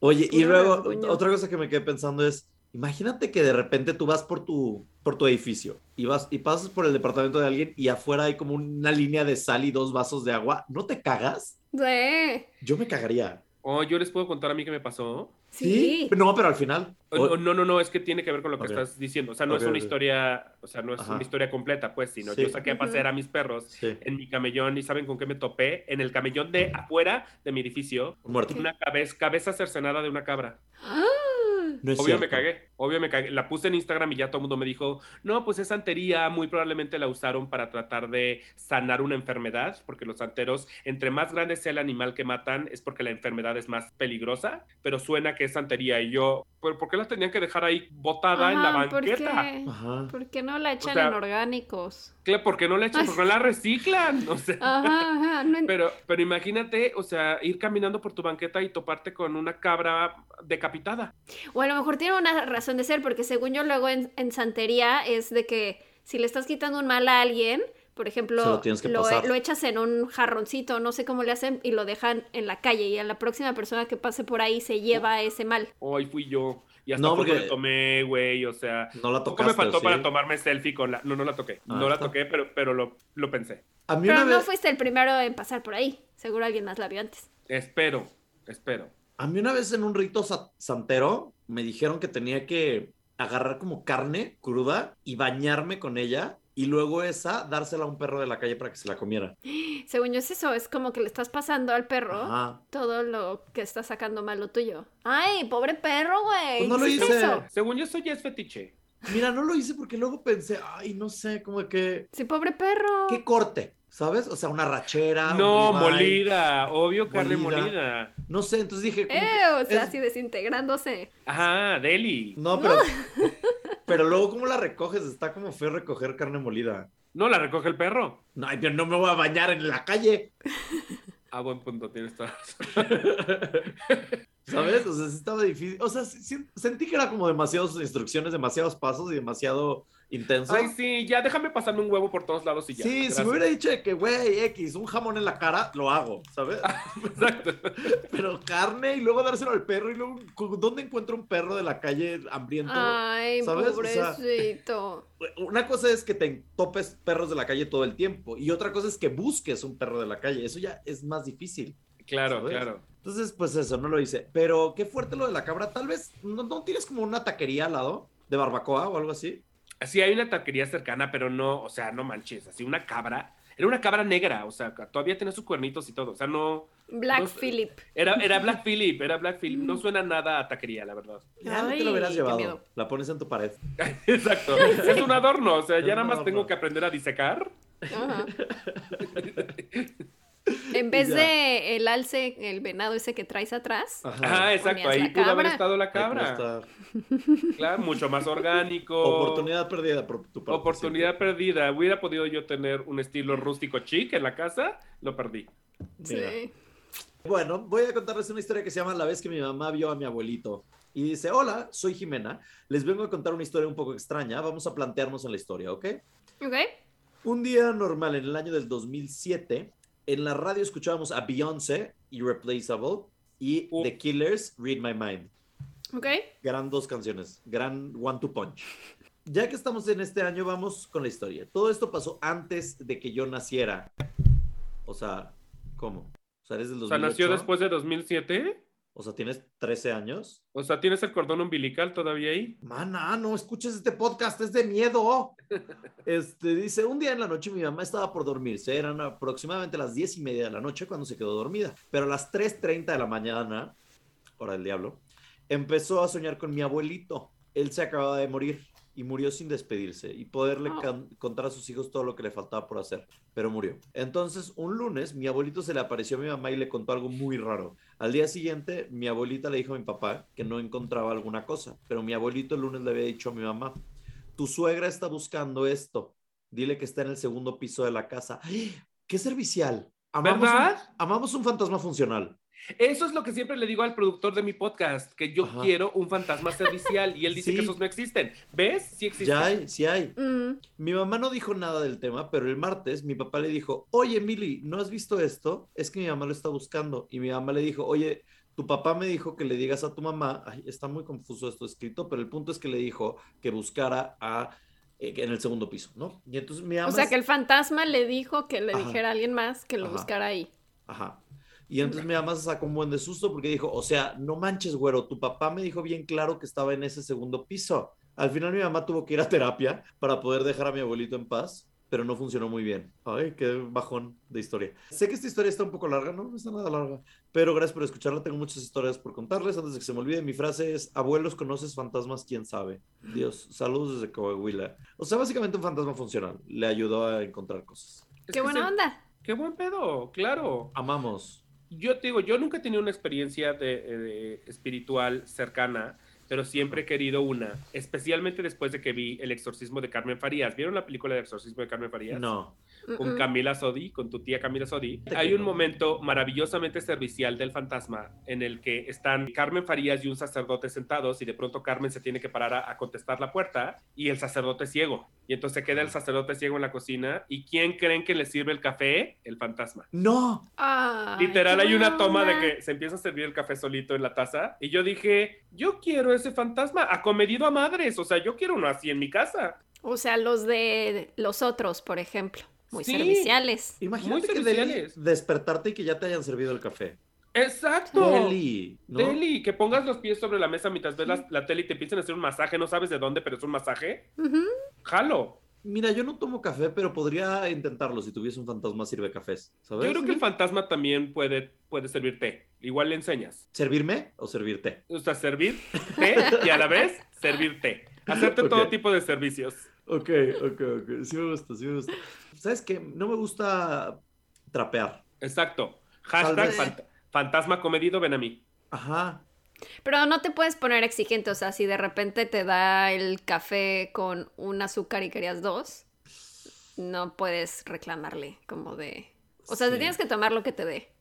Oye, y luego otra cosa que me quedé pensando es, imagínate que de repente tú vas por tu, por tu edificio y vas y pasas por el departamento de alguien y afuera hay como una línea de sal y dos vasos de agua. ¿No te cagas? Sí. Yo me cagaría. Oh, yo les puedo contar a mí qué me pasó. Sí. No, pero al final. O- No, no, no, es que tiene que ver con lo que estás diciendo. O sea, no es una historia, o sea, no es Ajá. una historia completa, pues, sino Sí. yo saqué a pasear a mis perros Sí, en mi camellón y ¿saben con qué me topé? En el camellón de afuera de mi edificio, muerto. una cabeza, cabeza cercenada de una cabra. ¡Ah! No Obvio me cagué, obvio me cagué. La puse en Instagram y ya todo el mundo me dijo, no, pues es santería, muy probablemente la usaron para tratar de sanar una enfermedad, porque los santeros, entre más grande sea el animal que matan, es porque la enfermedad es más peligrosa, pero suena que es santería. Y yo, ¿pero por qué la tenían que dejar ahí botada en la Ajá, ¿por banqueta? qué? Ajá. ¿Por qué no la echan sea- en orgánicos? Claro, ¿Por qué no la echan? ¿Por qué no la reciclan? O sea, Ajá, ajá. no en- pero, pero imagínate, o sea, ir caminando por tu banqueta y toparte con una cabra decapitada. O a lo mejor tiene una razón de ser, porque según yo luego en, en santería es de que si le estás quitando un mal a alguien, por ejemplo, lo echas en un jarroncito, no sé cómo le hacen, y lo dejan en la calle, y a la próxima persona que pase por ahí se lleva ese mal. Hoy fui yo. Y hasta No, porque- le tomé, güey, o sea... No la tocaste. me faltó ¿sí? para tomarme selfie con la... No, no la toqué. Ah, no la está. toqué, pero, pero lo, lo pensé. A mí Pero una no vez... fuiste el primero en pasar por ahí. Seguro alguien más la vio antes. Espero, espero. A mí una vez en un rito sa- santero me dijeron que tenía que agarrar como carne cruda y bañarme con ella y luego esa dársela a un perro de la calle para que se la comiera. Según yo es eso, es como que le estás pasando al perro Ajá. todo lo que está sacando malo tuyo. Ay, pobre perro, güey. Pues no lo ¿Qué es hice. eso? Según yo, eso ya es fetiche. Mira, no lo hice porque luego pensé, ay, no sé, como que... Sí, pobre perro. ¿Qué corte? ¿Sabes? O sea, una rachera. no, molida. Obvio, carne Molida. molida. No sé, entonces dije... Eh, o sea, es- así desintegrándose. Ajá, deli. No, pero... pero luego, ¿cómo la recoges? Está como feo recoger carne molida. No, la recoge el perro. No, ay, yo no me voy a bañar en la calle. Ah, buen punto, tienes toda la razón. ¿Sabes? O sea, sí estaba difícil. O sea, sí- sí- sentí que era como demasiadas instrucciones, demasiados pasos y demasiado intenso. Ay, sí, ya déjame pasarme un huevo por todos lados y ya. sí, si me hubiera dicho que, güey, X, un jamón en la cara, lo hago, ¿sabes? Exacto. Pero carne y luego dárselo al perro y luego, ¿dónde encuentro un perro de la calle hambriento? Ay, ¿sabes? O sea- pobrecito. Una cosa es que te topes perros de la calle todo el tiempo y otra cosa es que busques un perro de la calle. Eso ya es más difícil. Claro, ¿Sabes? claro. Entonces, pues eso, no lo hice. Pero qué fuerte lo de la cabra. Tal vez, ¿no, no tienes como una taquería al lado de barbacoa o algo así? Sí, hay una taquería cercana, pero no, o sea, no manches, así una cabra. Era una cabra negra, o sea, todavía tenía sus cuernitos y todo. O sea, no. Black no- Phillip. Era, era Black Phillip, era Black Phillip. No suena nada a taquería, la verdad. Ya no te lo hubieras llevado. miedo. La pones en tu pared. Exacto. Es un adorno, o sea, Es ya nada más adorno. tengo que aprender a disecar. Ajá. En vez de el alce, el venado ese que traes atrás. Ajá. Ah, exacto, ahí pudo haber cabra. estado la cabra. Claro, mucho más orgánico. Oportunidad perdida por tu parte. Oportunidad perdida. Hubiera podido yo tener un estilo rústico chic en la casa, lo perdí. Mira. Sí. Bueno, voy a contarles una historia que se llama La vez que mi mamá vio a mi abuelito. Y dice, hola, soy Jimena. Les vengo a contar una historia un poco extraña. Vamos a plantearnos en la historia, ¿ok? Ok. Un día normal en el año del 2007, en la radio escuchábamos a Beyoncé, Irreplaceable, y. The Killers, Read My Mind. Ok. Gran dos canciones, gran one to punch. Ya que estamos en este año, vamos con la historia. Todo esto pasó antes de que yo naciera. O sea, ¿cómo? O sea, eres del O sea, 2008. nació después de 2007. O sea, tienes 13 años. O sea, ¿tienes el cordón umbilical todavía ahí? Mana, no escuches este podcast, es de miedo. Este dice: Un día en la noche mi mamá estaba por dormirse. Eran aproximadamente las 10 y media de la noche cuando se quedó dormida. Pero a las 3:30 de la mañana, hora del diablo, empezó a soñar con mi abuelito. Él se acababa de morir y murió sin despedirse y poderle can- contar a sus hijos todo lo que le faltaba por hacer, pero murió. Entonces, un lunes, mi abuelito se le apareció a mi mamá y le contó algo muy raro. Al día siguiente, mi abuelita le dijo a mi papá que no encontraba alguna cosa, pero mi abuelito el lunes le había dicho a mi mamá, tu suegra está buscando esto, dile que está en el segundo piso de la casa. ¡Ay! ¡Qué servicial! Amamos un, ¿Verdad? amamos un fantasma funcional. Eso es lo que siempre le digo al productor de mi podcast, que yo Ajá. quiero un fantasma servicial y él dice Sí. que esos no existen. ¿Ves? Sí existen. Ya hay, sí hay. Mm, Mi mamá no dijo nada del tema, pero el martes mi papá le dijo, oye, Mili, ¿no has visto esto? Es que mi mamá lo está buscando. Y mi mamá le dijo, oye, tu papá me dijo que le digas a tu mamá, ay, está muy confuso esto escrito, pero el punto es que le dijo que buscara a, eh, en el segundo piso, ¿no? Y entonces mi mamá... O sea, es- que el fantasma le dijo que le Ajá. dijera a alguien más que lo Ajá. buscara ahí. Ajá. Y entonces mi mamá se sacó un buen de susto porque dijo, o sea, no manches, güero, tu papá me dijo bien claro que estaba en ese segundo piso. Al final mi mamá tuvo que ir a terapia para poder dejar a mi abuelito en paz, pero no funcionó muy bien. Ay, qué bajón de historia. Sé que esta historia está un poco larga, no, no está nada larga, pero gracias por escucharla. Tengo muchas historias por contarles. Antes de que se me olvide, mi frase es, abuelos, ¿conoces fantasmas? ¿Quién sabe? Dios, saludos desde Coahuila. O sea, básicamente un fantasma funcional. Le ayudó a encontrar cosas. Es Qué que buena se- onda. Qué buen pedo, claro. Amamos. Yo te digo, yo nunca he tenido una experiencia de, de espiritual cercana, pero siempre he querido una, especialmente después de que vi El exorcismo de Carmen Farías. ¿Vieron la película del exorcismo de Carmen Farías? No. Con. Camila Sodi, con tu tía Camila Sodi, hay un momento maravillosamente servicial del fantasma en el que están Carmen Farías y un sacerdote sentados y de pronto Carmen se tiene que parar a, a contestar la puerta y el sacerdote es ciego. Y entonces queda el sacerdote ciego en la cocina y ¿quién creen que le sirve el café? El fantasma. No. Ay, Literal, hay una toma de que se empieza a servir el café solito en la taza. Y yo dije, yo quiero ese fantasma acomedido a madres. O sea, yo quiero uno así en mi casa. O sea, los de los otros, por ejemplo. Muy Sí. serviciales. Imagínate Muy que serviciales. despertarte y que ya te hayan servido el café. Exacto. Deli, ¿no? Deli, que pongas los pies sobre la mesa mientras ves la, la tele y te empiezan a hacer un masaje. No sabes de dónde, pero es un masaje. Jalo. Mira, yo no tomo café, pero podría intentarlo si tuviese un fantasma sirve cafés, ¿sabes? Yo creo que el fantasma también puede, puede servir té. Igual le enseñas. ¿Servirme o servirte? O sea, servir té y a la vez servir té. Hacerte todo tipo de servicios. Ok, ok, ok. Sí me gusta, sí me gusta. ¿Sabes qué? No me gusta trapear. Exacto. Hashtag vez. fant- fantasma comedido, ven a mí. Ajá. Pero no te puedes poner exigente, o sea, si de repente te da el café con un azúcar y querías dos, no puedes reclamarle como de... O sea, te tienes que tomar lo que te dé.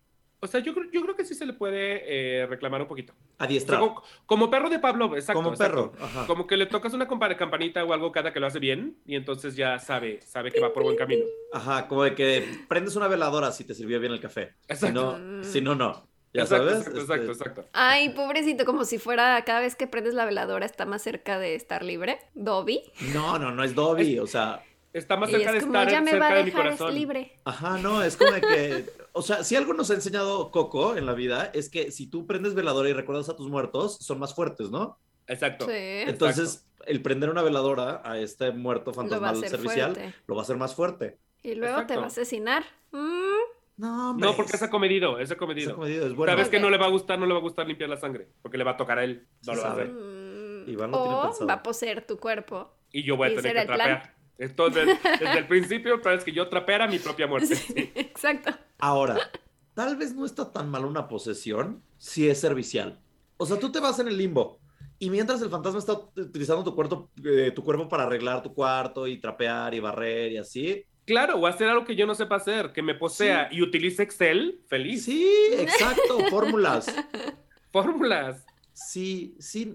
O sea, yo, creo- yo creo que sí se le puede eh, reclamar un poquito. O sea, Adiestrar. como, como perro de Pablo, exacto. Como exacto. perro. Ajá. Como que le tocas una campanita o algo cada que lo hace bien y entonces ya sabe, sabe que va por buen camino. Ajá, como de que prendes una veladora si te sirvió bien el café. Si Exacto. no, si no, no. Ya exacto, sabes. exacto, Este, exacto, exacto. Ay, pobrecito, como si fuera cada vez que prendes la veladora está más cerca de estar libre. Dobby. No, no, no es Dobby. O sea, Está más Y cerca es de como, estar ya me cerca va a de mi dejar, es corazón. libre. ajá, no, es como de que. O sea, si algo nos ha enseñado Coco en la vida es que si tú prendes veladora y recuerdas a tus muertos, son más fuertes, ¿no? Exacto. Sí. Entonces, el prender una veladora a este muerto fantasmal servicial fuerte. lo va a hacer más fuerte. Y luego te Exacto. va a asesinar. Mm. No, hombre. No, porque es acomedido, es acomedido. es comedido, es bueno. Sabes que Ok. no le va a gustar, no le va a gustar limpiar la sangre, porque le va a tocar a él. No Sí lo va a sabe. hacer. Mm. Iván tiene o pensado. va a poseer tu cuerpo. Y yo voy a ¿Y tener que el plan? Trapear. Entonces, desde el principio, sabes que yo trapeara mi propia muerte. Sí, exacto. Ahora, tal vez no está tan mal una posesión si es servicial. O sea, tú te vas en el limbo y mientras el fantasma está utilizando tu cuerpo, eh, tu cuerpo para arreglar tu cuarto y trapear y barrer y así. Claro, o hacer algo que yo no sepa hacer, que me posea y utilice Excel, feliz. Sí, exacto, fórmulas. Fórmulas. Sí, sí.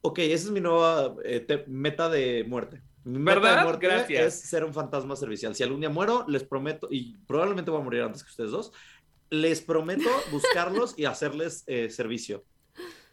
Ok, esa es mi nueva eh, meta de muerte. ¿Verdad? de muerte Gracias. es ser un fantasma servicial. Si algún día muero, les prometo, y probablemente voy a morir antes que ustedes dos, les prometo buscarlos y hacerles eh, servicio.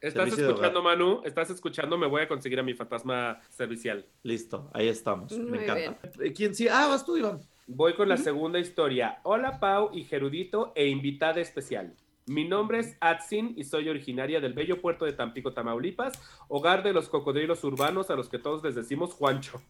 ¿Estás Servicio escuchando, Manu? ¿Estás escuchando? Me voy a conseguir a mi fantasma servicial. Listo, ahí estamos. Muy Me encanta. Eh, ¿Quién sí? Ah, vas tú, Iván. Voy con la segunda historia. Hola Pau y Gerudito e invitada especial. Mi nombre es Atsin y soy originaria del bello puerto de Tampico, Tamaulipas, hogar de los cocodrilos urbanos a los que todos les decimos Juancho.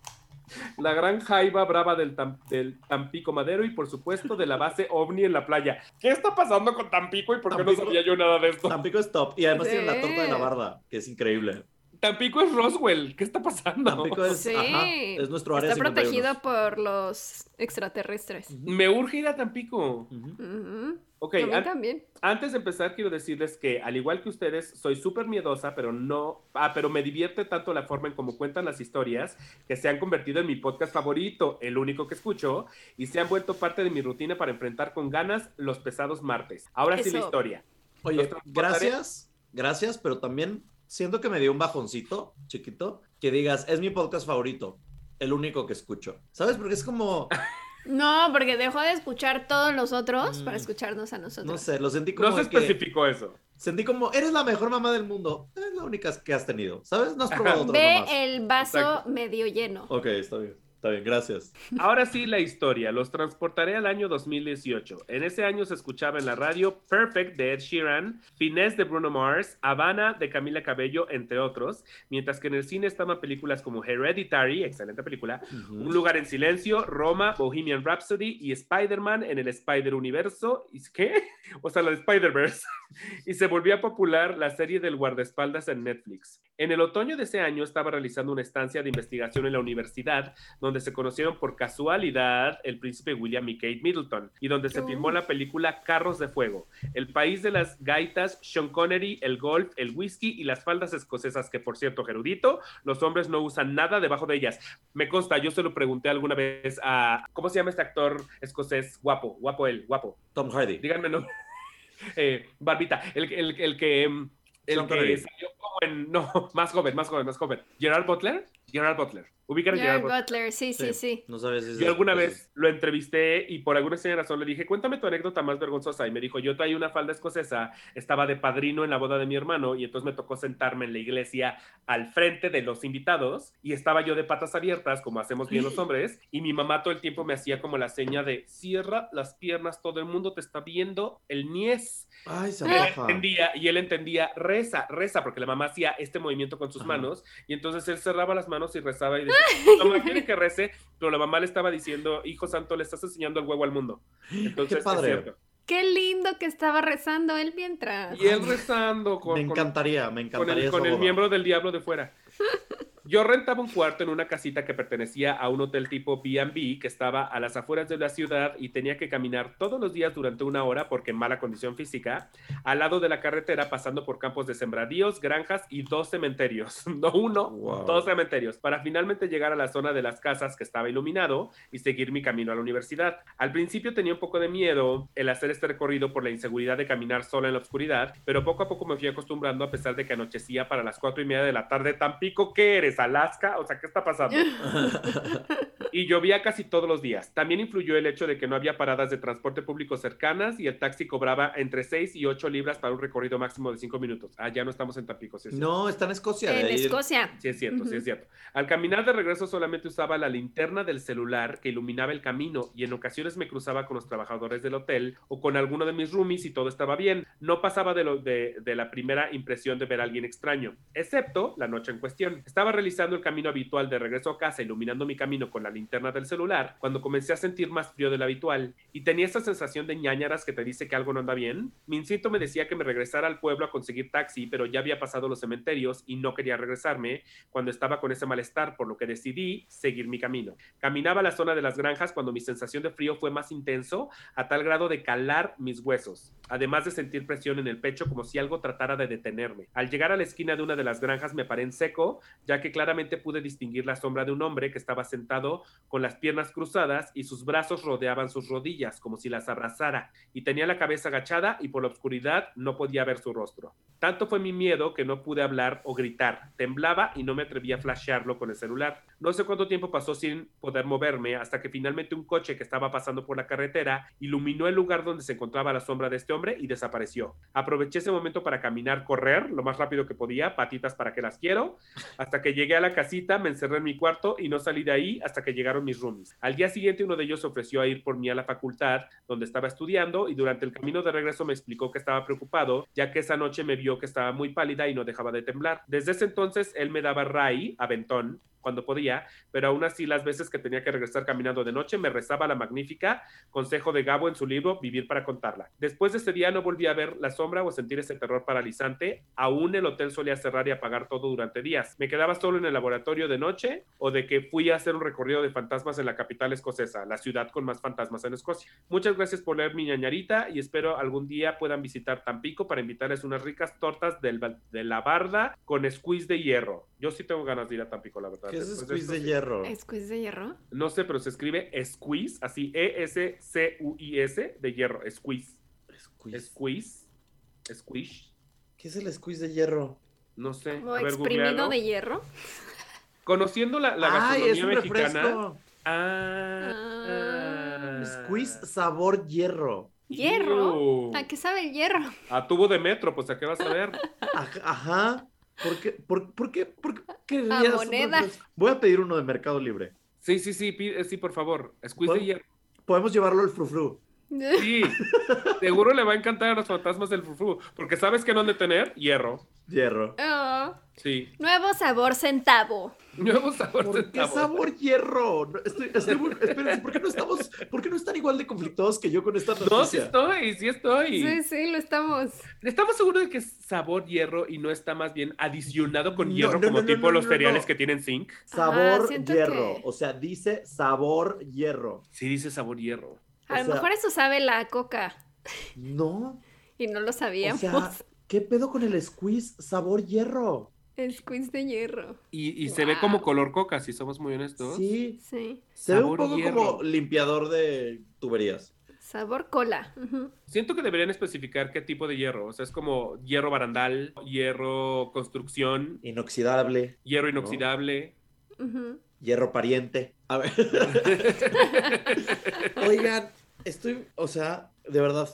La gran jaiba brava del, Tam- del Tampico Madero y por supuesto de la base OVNI en la playa. ¿Qué está pasando con Tampico y por qué no sabía yo nada de esto? Tampico es top. Y además Sí. tiene la torta de la barda, que es increíble. Tampico es Roswell. ¿Qué está pasando? Tampico es, Sí. ajá, es nuestro área Está 51. protegido por los extraterrestres. Me urge ir a Tampico. Mí an- también. Antes de empezar, quiero decirles que, al igual que ustedes, soy súper miedosa, pero no. Ah, pero me divierte tanto la forma en cómo cuentan las historias que se han convertido en mi podcast favorito, el único que escucho, y se han vuelto parte de mi rutina para enfrentar con ganas los pesados martes. Ahora sí la historia. Oye, gracias, gracias, pero también siento que me dio un bajoncito, chiquito, que digas, es mi podcast favorito, el único que escucho. ¿Sabes? Porque es como, No, porque dejó de escuchar todos los otros Mm. para escucharnos a nosotros. no sé, lo sentí como No se que- especificó eso. sentí como, eres la mejor mamá del mundo, es la única que has tenido, ¿sabes? No has probado Ve mamás. el vaso Exacto. medio lleno. Ok, está bien, está bien, gracias. Ahora sí, la historia. Los transportaré al año 2018. En ese año se escuchaba en la radio Perfect de Ed Sheeran, Finesse de Bruno Mars, Havana de Camila Cabello, entre otros, mientras que en el cine estaban películas como Hereditary, excelente película. Un lugar en silencio, Roma, Bohemian Rhapsody y Spider-Man en el Spider-Universo. ¿Y qué? O sea, la de Spider-Verse. y se volvía popular la serie del guardaespaldas en Netflix. En el otoño de ese año estaba realizando una estancia de investigación en la universidad, donde se conocieron por casualidad el príncipe William y Kate Middleton, y donde se filmó la película Carros de Fuego, el país de las gaitas, Sean Connery, el golf, el whisky y las faldas escocesas, que por cierto, Gerudito, los hombres no usan nada debajo de ellas. Me consta, yo se lo pregunté alguna vez a, ¿cómo se llama este actor escocés? Guapo, guapo él, guapo. Tom Hardy. Díganme, ¿no? Eh, Barbita, el, el, el que... mm, El que Connery. salió como en... No, más joven, más joven, más joven. Gerard Butler. Gerard Butler. Ubican a Gerard Gerard Butler. Butler, sí, sí, sí. No sabes si es- Yo alguna vez lo entrevisté y por alguna extraña razón le dije, cuéntame tu anécdota más vergonzosa. Y me dijo, yo traía una falda escocesa, estaba de padrino en la boda de mi hermano y entonces me tocó sentarme en la iglesia al frente de los invitados y estaba yo de patas abiertas, como hacemos bien los hombres, y mi mamá todo el tiempo me hacía como la seña de, cierra las piernas, todo el mundo te está viendo, el nies. Ay, se Y él entendía, y él entendía, reza, reza, porque la mamá hacía este movimiento con sus Ajá. manos, y entonces él cerraba las manos y rezaba y decía, mamá quiere que rece, pero la mamá le estaba diciendo, hijo santo, le estás enseñando el huevo al mundo. Entonces, Qué padre. es cierto. Qué lindo que estaba rezando él mientras. Y él rezando con, Me con- encantaría, me con encantaría el, esa con el miembro del diablo de fuera. Yo rentaba un cuarto en una casita que pertenecía a un hotel tipo B&B que estaba a las afueras de la ciudad y tenía que caminar todos los días durante una hora porque en mala condición física, al lado de la carretera pasando por campos de sembradíos, granjas y dos cementerios. No uno, Wow. dos cementerios, para finalmente llegar a la zona de las casas que estaba iluminado y seguir mi camino a la universidad. Al principio tenía un poco de miedo el hacer este recorrido por la inseguridad de caminar sola en la oscuridad, pero poco a poco me fui acostumbrando a pesar de que anochecía para las cuatro y media de la tarde. Tampico, ¿qué eres? ¿Alaska? O sea, ¿qué está pasando? y llovía casi todos los días. También influyó el hecho de que no había paradas de transporte público cercanas y el taxi cobraba entre 6 y 8 libras para un recorrido máximo de 5 minutos. Ah, ya no estamos en Tampico, sí, sí. No, está en Escocia. En ahí- Escocia. Sí, es cierto, sí, es cierto. Al caminar de regreso solamente usaba la linterna del celular que iluminaba el camino y en ocasiones me cruzaba con los trabajadores del hotel o con alguno de mis roomies y todo estaba bien. No pasaba de, lo, de, de la primera impresión de ver a alguien extraño, excepto la noche en cuestión. Estaba realizando el camino habitual de regreso a casa, iluminando mi camino con la linterna del celular, cuando comencé a sentir más frío del habitual y tenía esa sensación de ñañaras que te dice que algo no anda bien. Mi instinto me decía que me regresara al pueblo a conseguir taxi, pero ya había pasado los cementerios y no quería regresarme cuando estaba con ese malestar, por lo que decidí seguir mi camino. Caminaba la zona de las granjas cuando mi sensación de frío fue más intenso, a tal grado de calar mis huesos, además de sentir presión en el pecho como si algo tratara de detenerme. Al llegar a la esquina de una de las granjas me paré en seco, ya que claramente pude distinguir la sombra de un hombre que estaba sentado con las piernas cruzadas y sus brazos rodeaban sus rodillas como si las abrazara, y tenía la cabeza agachada y por la oscuridad no podía ver su rostro. Tanto fue mi miedo que no pude hablar o gritar. Temblaba y no me atreví a flashearlo con el celular. No sé cuánto tiempo pasó sin poder moverme hasta que finalmente un coche que estaba pasando por la carretera iluminó el lugar donde se encontraba la sombra de este hombre y desapareció. Aproveché ese momento para caminar, correr lo más rápido que podía, patitas para que las quiero, hasta que llegué a la casita, me encerré en mi cuarto y no salí de ahí hasta que llegaron mis roomies. Al día siguiente uno de ellos se ofreció a ir por mí a la facultad donde estaba estudiando y durante el camino de regreso me explicó que estaba preocupado ya que esa noche me vio que estaba muy pálida y no dejaba de temblar. Desde ese entonces él me daba ray, aventón, cuando podía, pero aún así las veces que tenía que regresar caminando de noche me rezaba la magnífica consejo de Gabo en su libro Vivir para contarla. Después de ese día no volví a ver la sombra o sentir ese terror paralizante, aún el hotel solía cerrar y apagar todo durante días. Me quedaba solo en el laboratorio de noche o de que fui a hacer un recorrido de fantasmas en la capital escocesa, la ciudad con más fantasmas en Escocia. Muchas gracias por leer mi ñañarita y espero algún día puedan visitar Tampico para invitarles unas ricas tortas del, de la barda con squeeze de hierro. Yo sí tengo ganas de ir a Tampico, la verdad. ¿Qué es Después squeeze de hierro? ¿Squeeze de hierro? No sé, pero se escribe squeeze, así E-S-C-U-I-S de hierro, squeeze. Squeeze. Squeeze. Squish. ¿Qué es el squeeze de hierro? No sé. ¿Como a ver, exprimido googlealo. de hierro? Conociendo la, la ¡Ay, es gastronomía un mexicana. refresco! Ah. Squeeze sabor hierro. ¿Hierro? ¿A qué sabe el hierro? A tubo de metro, pues a qué vas a ver. Aj- Ajá. ¿Por qué? ¿Por, por qué? ¿Por qué A moneda. Voy a pedir uno de Mercado Libre. Sí, sí, sí, pi- sí, por favor. Squeeze hierro. Podemos llevarlo al frufru. Sí, seguro le va a encantar a los fantasmas del fufu, porque sabes que no han de tener hierro. Hierro. Oh, Sí. nuevo sabor centavo. Nuevo sabor ¿Por de qué sabor hierro? Estoy, estoy muy- espérense, ¿por qué no estamos, por qué no están igual de conflictuados que yo con esta No, sí noticia? estoy, sí estoy. Sí, sí, lo estamos. ¿Estamos seguros de que es sabor hierro y no está más bien adicionado con No, hierro no, como no, tipo no, los no, cereales no. que tienen zinc? Sabor Ajá, hierro. que- O sea, dice sabor hierro. Sí dice sabor hierro. A O lo sea- mejor eso sabe la coca No. y no lo O sabíamos. sea, ¿qué pedo con el squeeze sabor hierro? El squeeze de hierro. Y, y se ve como color coca, si somos muy honestos. Sí. Sí. Se ve un Sabor poco hierro. como limpiador de tuberías. Sabor cola. Siento que deberían especificar qué tipo de hierro. O sea, es como hierro barandal, hierro construcción, Inoxidable, hierro inoxidable. Hierro pariente. A ver. Oigan, estoy, o sea, de verdad.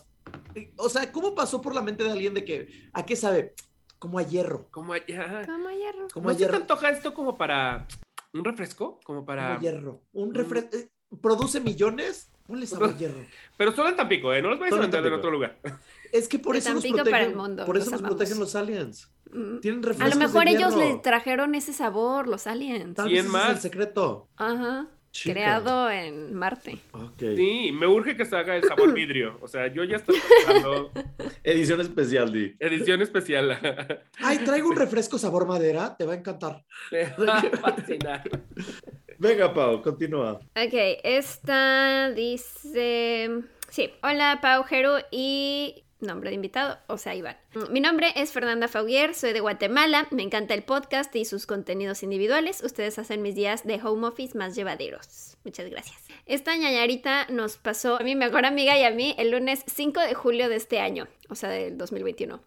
O sea, ¿cómo pasó por la mente de alguien de que, ¿a qué sabe? Como a hierro. Como. Como hierro. Como ¿No a se te hierro. antoja esto como para un refresco? Como para... Como hierro. Un Mm. refresco. ¿Produce millones? Ponle sabor hierro. Pero solo en Tampico, ¿eh? No los vais a Solo en vender en otro lugar. Es que por De eso nos Tampico protegen. para el mundo, por los eso nos amamos. protegen los aliens. Mm. Tienen A refrescos lo mejor de ellos hierro. le trajeron ese sabor, los aliens. Tal ¿Quién vez ese es el más? secreto. Ajá. Chica. Creado en Marte. Sí, me urge que se haga el sabor vidrio. O sea, yo ya estoy pensando Edición especial, Di. edición especial. Ay, traigo un refresco sabor madera. Te va a encantar. Me va a fascinar. Venga, Pau, continúa. Ok, esta dice... Sí, hola Pau, Jeru y nombre de invitado, o sea, Iván. Mi nombre es Fernanda Fauguier, soy de Guatemala, me encanta el podcast y sus contenidos individuales. Ustedes hacen mis días de home office más llevaderos. Muchas gracias. Esta ñañarita nos pasó a mi mejor amiga y a mí el lunes 5 de julio de este año, o sea, del 2021.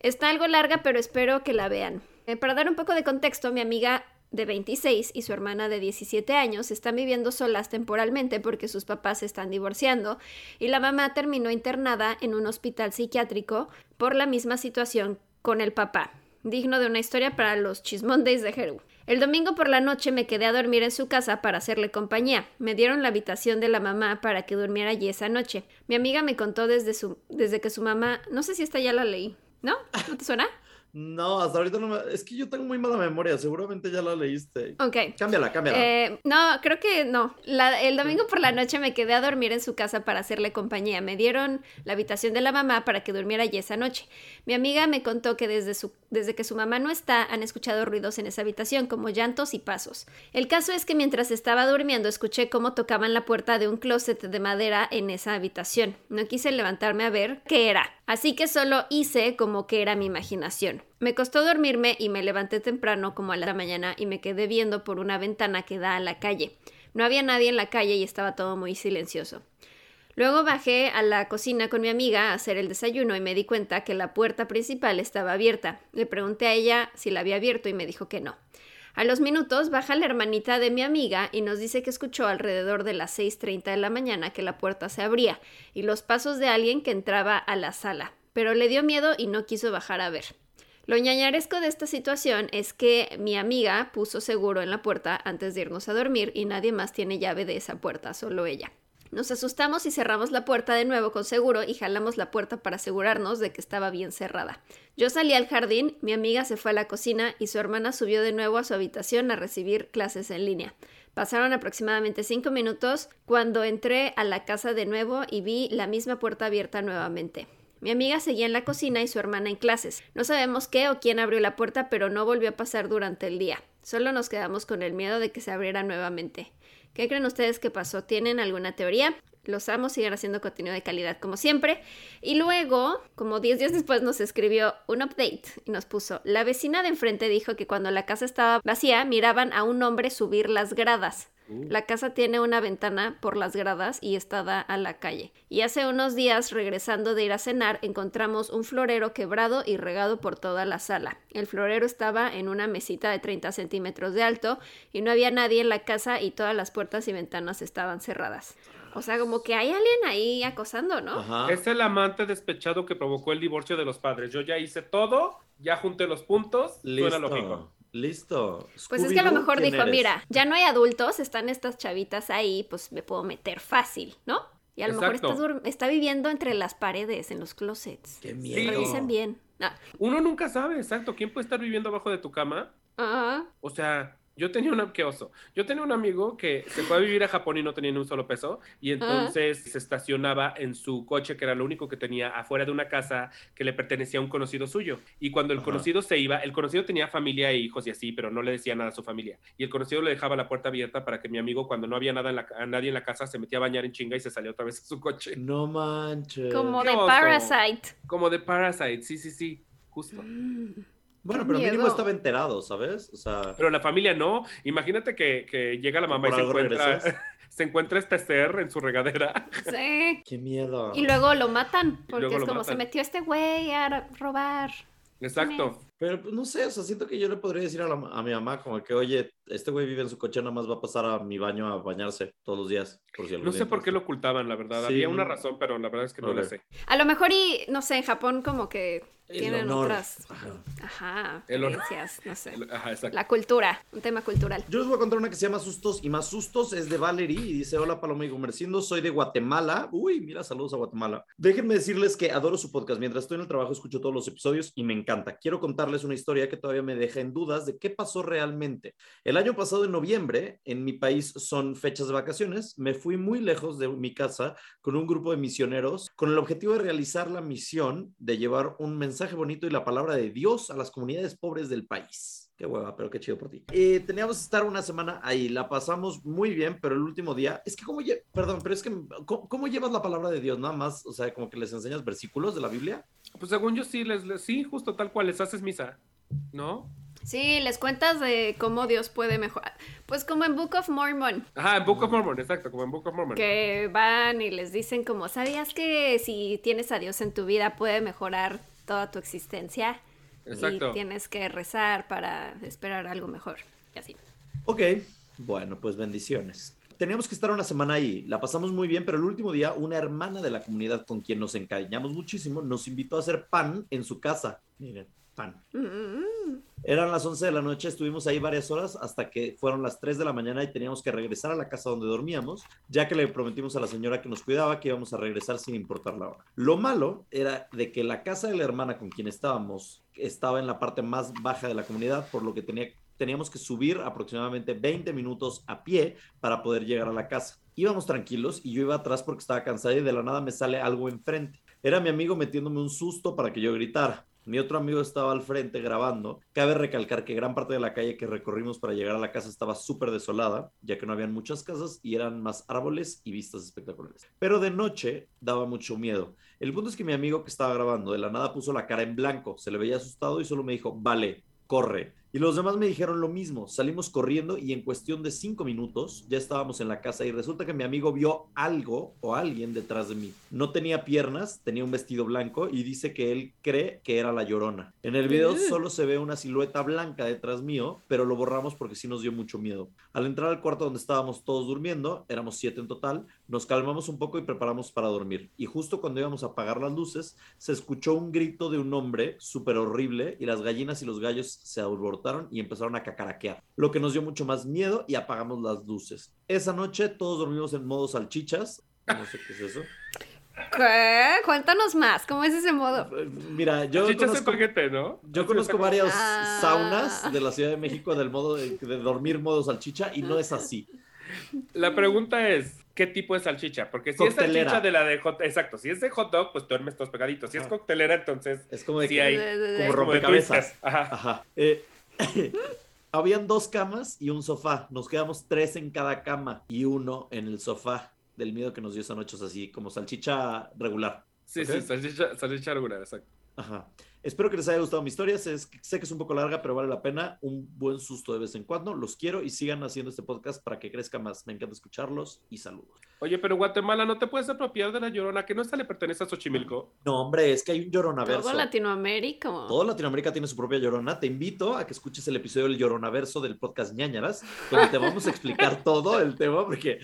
Está algo larga, pero espero que la vean. Eh, para dar un poco de contexto, mi amiga de 26 y su hermana de 17 años están viviendo solas temporalmente porque sus papás se están divorciando y la mamá terminó internada en un hospital psiquiátrico por la misma situación con el papá. Digno de una historia para los chismondays de Jeru. El domingo por la noche me quedé a dormir en su casa para hacerle compañía. Me dieron la habitación de la mamá para que durmiera allí esa noche. Mi amiga me contó desde, su, desde que su mamá... No sé si esta ya la leí. ¿No? ¿No te suena? No, hasta ahorita no me... Es que yo tengo muy mala memoria. Seguramente ya la leíste. Ok. Cámbiala, cámbiala. Eh, no, creo que no. La- el domingo por la noche me quedé a dormir en su casa para hacerle compañía. Me dieron la habitación de la mamá para que durmiera allí esa noche. Mi amiga me contó que desde, su, desde que su mamá no está, han escuchado ruidos en esa habitación, como llantos y pasos. El caso es que mientras estaba durmiendo escuché cómo tocaban la puerta de un closet de madera en esa habitación. No quise levantarme a ver qué era. Así que solo hice como que era mi imaginación. Me costó dormirme y me levanté temprano como a la mañana y me quedé viendo por una ventana que da a la calle. No había nadie en la calle y estaba todo muy silencioso. Luego bajé a la cocina con mi amiga a hacer el desayuno y me di cuenta que la puerta principal estaba abierta. Le pregunté a ella si la había abierto y me dijo que no. A los minutos baja la hermanita de mi amiga y nos dice que escuchó alrededor de las 6.30 de la mañana que la puerta se abría y los pasos de alguien que entraba a la sala, pero le dio miedo y no quiso bajar a ver. Lo ñañaresco de esta situación es que mi amiga puso seguro en la puerta antes de irnos a dormir y nadie más tiene llave de esa puerta, solo ella. Nos asustamos y cerramos la puerta de nuevo con seguro y jalamos la puerta para asegurarnos de que estaba bien cerrada. Yo salí al jardín, mi amiga se fue a la cocina y su hermana subió de nuevo a su habitación a recibir clases en línea. Pasaron aproximadamente cinco minutos cuando entré a la casa de nuevo y vi la misma puerta abierta nuevamente. Mi amiga seguía en la cocina y su hermana en clases. No sabemos qué o quién abrió la puerta, pero no volvió a pasar durante el día. Solo nos quedamos con el miedo de que se abriera nuevamente. ¿Qué creen ustedes que pasó? ¿Tienen alguna teoría? Los amos siguen haciendo contenido de calidad como siempre. Y luego, como 10 días después, nos escribió un update y nos puso, la vecina de enfrente dijo que cuando la casa estaba vacía miraban a un hombre subir las gradas. La casa tiene una ventana por las gradas y está da a la calle. Y hace unos días, regresando de ir a cenar, encontramos un florero quebrado y regado por toda la sala. El florero estaba en una mesita de 30 centímetros de alto y no había nadie en la casa y todas las puertas y ventanas estaban cerradas. O sea, como que hay alguien ahí acosando, ¿no? Ajá. Es el amante despechado que provocó el divorcio de los padres. Yo ya hice todo, ya junté los puntos, suena lógico. Listo. Pues es que a lo mejor ¿quién dijo, eres? mira, ya no hay adultos, están estas chavitas ahí, pues me puedo meter fácil, ¿no? Y a lo mejor Exacto. está, dur- está viviendo entre las paredes, en los closets. Qué miedo. Revisen bien. Ah, Uno nunca sabe, exacto, quién puede estar viviendo abajo de tu cama. ajá. O sea, yo tenía una, qué oso. Yo tenía un amigo que se fue a vivir a Japón y no tenía ni un solo peso. Y entonces se estacionaba en su coche, que era lo único que tenía, afuera de una casa que le pertenecía a un conocido suyo. Y cuando el conocido se iba, el conocido tenía familia e hijos y así, pero no le decía nada a su familia. Y el conocido le dejaba la puerta abierta para que mi amigo, cuando no había nada en la, nadie en la casa, se metía a bañar en chinga y se salía otra vez a su coche. No manches. Como de oso. Parasite. Como de Parasite, sí, sí, sí, justo. Bueno, pero mínimo miedo. estaba enterado, ¿sabes? O sea, Pero la familia no. Imagínate que, que llega la mamá y ¿Por se encuentra, se encuentra este ser en su regadera. Sí. qué miedo. Y luego lo matan, porque luego es como se metió este güey a robar. Exacto. Pero pues, no sé, o sea, siento que yo le podría decir a, la- a mi mamá como que, oye, este güey vive en su coche, nada más va a pasar a mi baño a bañarse todos los días. Por si algún No sé por qué lo ocultaban, la verdad. Sí, Había una razón, pero la verdad es que no la Ok. sé. A lo mejor y, no sé, en Japón como que tienen honor. otras, Ajá. ajá, El honor. no sé. Ajá, exacto. La cultura, un tema cultural. Yo les voy a contar una que se llama Sustos y más sustos, es de Valerie y dice, hola Paloma y soy de Guatemala. Uy, mira, saludos a Guatemala. Déjenme decirles que adoro su podcast. Mientras estoy en el trabajo escucho todos los episodios y me encanta. Quiero contarles una historia que todavía me deja en dudas de qué pasó realmente. El año pasado, en noviembre, en mi país son fechas de vacaciones, me fui muy lejos de mi casa con un grupo de misioneros con el objetivo de realizar la misión de llevar un mensaje bonito y la palabra de Dios a las comunidades pobres del país. Qué hueva, pero qué chido por ti. Eh, teníamos que estar una semana ahí, la pasamos muy bien, pero el último día, es que como, perdón, pero es que, ¿cómo, cómo llevas la palabra de Dios? Nada más, o sea, como que les enseñas versículos de la Biblia. Pues según yo sí, les, les- sí, justo tal cual, les haces misa. ¿No? Sí, les cuentas de cómo Dios puede mejorar. Pues como en Book of Mormon, Ajá, en Book of Mormon, exacto, como en Book of Mormon. que van y les dicen como, ¿sabías que si tienes a Dios en tu vida puede mejorar toda tu existencia? Exacto. Y tienes que rezar para esperar algo mejor. Y así. Ok, bueno, pues bendiciones. Teníamos que estar una semana ahí, la pasamos muy bien, pero el último día una hermana de la comunidad con quien nos encariñamos muchísimo nos invitó a hacer pan en su casa. Miren, pan. Eran las 11 de la noche, estuvimos ahí varias horas hasta que fueron las 3 de la mañana y teníamos que regresar a la casa donde dormíamos, ya que le prometimos a la señora que nos cuidaba que íbamos a regresar sin importar la hora. Lo malo era de que la casa de la hermana con quien estábamos estaba en la parte más baja de la comunidad, por lo que tenía, teníamos que subir aproximadamente 20 minutos a pie para poder llegar a la casa. Íbamos tranquilos y yo iba atrás porque estaba cansada y de la nada me sale algo enfrente. Era mi amigo metiéndome un susto para que yo gritara. Mi otro amigo estaba al frente grabando. Cabe recalcar que gran parte de la calle que recorrimos para llegar a la casa estaba súper desolada, ya que no habían muchas casas y eran más árboles y vistas espectaculares. Pero de noche daba mucho miedo. El punto es que mi amigo que estaba grabando de la nada puso la cara en blanco, se le veía asustado y solo me dijo, vale, corre. Y los demás me dijeron lo mismo. Salimos corriendo y en cuestión de cinco minutos ya estábamos en la casa y resulta que mi amigo vio algo o alguien detrás de mí. No tenía piernas, tenía un vestido blanco y dice que él cree que era la llorona. En el video Ugh. solo se ve una silueta blanca detrás mío, pero lo borramos porque sí nos dio mucho miedo. Al entrar al cuarto donde estábamos todos durmiendo, éramos siete en total, nos calmamos un poco y preparamos para dormir. Y justo cuando íbamos a apagar las luces, se escuchó un grito de un hombre súper horrible y las gallinas y los gallos se y empezaron a cacaraquear, lo que nos dio mucho más miedo y apagamos las luces. Esa noche todos dormimos en modo salchichas. No sé qué es eso. ¿Qué? Cuéntanos más, ¿cómo es ese modo? Eh, Mira, yo Chichas conozco, paquete, ¿no? yo Así conozco varias Ah. saunas de la Ciudad de México del modo de, de dormir modo salchicha y no es así. La pregunta es, ¿qué tipo de salchicha? Porque si Coctelera. es salchicha de la de hot... Exacto, si es de hot dog, pues duermes todos pegaditos. Si es Ah. coctelera, entonces... Es como de Sí que- hay. De- de- de- como rompecabezas. Ajá. Ajá. Eh, habían dos camas y un sofá. Nos quedamos tres en cada cama y uno en el sofá del miedo que nos dio esa noche, o sea, así como salchicha regular. Sí, sí, salchicha, salchicha regular, exacto. Ajá. Espero que les haya gustado mi historia. Sé, sé que es un poco larga, pero vale la pena. Un buen susto de vez en cuando. Los quiero y sigan haciendo este podcast para que crezca más. Me encanta escucharlos y saludos. Oye, pero Guatemala, ¿no te puedes apropiar de la Llorona? Que no esta le pertenece a Xochimilco. No, hombre, es que hay un lloronaverso. Todo Latinoamérica. Toda Latinoamérica tiene su propia llorona. Te invito a que escuches el episodio del lloronaverso del podcast ñañaras, donde te vamos a explicar todo el tema, porque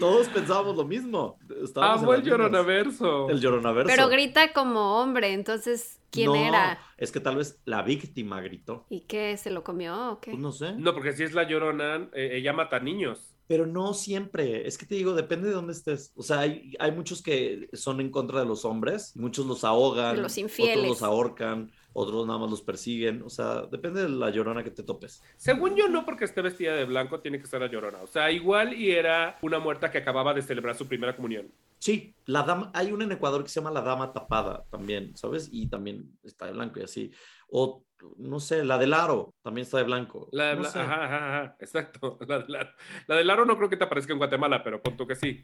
todos pensábamos lo mismo. Estábamos Amo el. Lloronaverso. El lloronaverso. Pero grita como hombre, entonces, ¿quién No, era? Es que tal vez la víctima gritó. ¿Y qué? ¿Se lo comió o qué? Pues no sé. No, porque si es la Llorona, eh, ella mata niños. Pero no siempre. Es que te digo, depende de dónde estés. O sea, hay, hay muchos que son en contra de los hombres, muchos los ahogan, De los infieles. otros los ahorcan, otros nada más los persiguen. O sea, depende de la llorona que te topes. Según yo, no porque esté vestida de blanco tiene que ser la llorona. O sea, igual y era una muerta que acababa de celebrar su primera comunión. Sí, la dama, hay una en Ecuador que se llama la dama tapada también, ¿sabes? Y también está de blanco y así. O, no sé, la del aro también está de blanco. La, No sé. ajá, ajá, ajá, exacto. La, de la- la del aro no creo que te aparezca en Guatemala, pero punto que sí.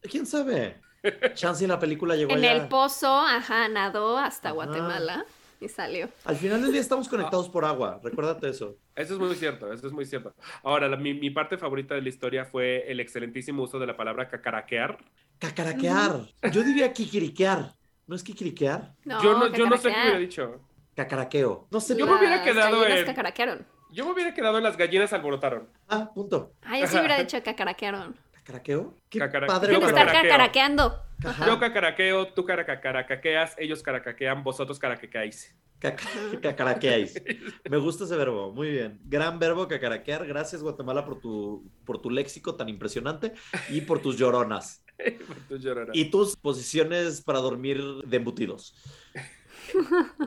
¿Quién sabe? Chance en la película llegó En allá. el pozo, ajá, nadó hasta Ajá. Guatemala y salió. Al final del día estamos conectados por agua, recuérdate eso. Eso es muy cierto, eso es muy cierto. Ahora, la- mi, mi parte favorita de la historia fue el excelentísimo uso de la palabra cacaraquear. Cacaraquear. Yo diría kikiriquear. ¿No es kikiriquear? No, yo no, yo no sé qué hubiera dicho. Cacaraqueo. No sé. Yo me hubiera Las quedado gallinas en- cacaraquearon. Yo me hubiera quedado en las gallinas alborotaron. Ah, punto. Ah, yo sí hubiera dicho cacaraquearon. ¿Cacaraqueo? Qué Cacara- padre. Yo estar cacaraqueando. Ajá. Yo cacaraqueo, tú caracaqueas, ellos caracaquean, vosotros caracaqueáis. Caca- Cacaraqueáis. Me gusta ese verbo. Muy bien. Gran verbo cacaraquear. Gracias, Guatemala, por tu, por tu léxico tan impresionante y por tus lloronas. Tú llorarás. Y tus posiciones para dormir de embutidos.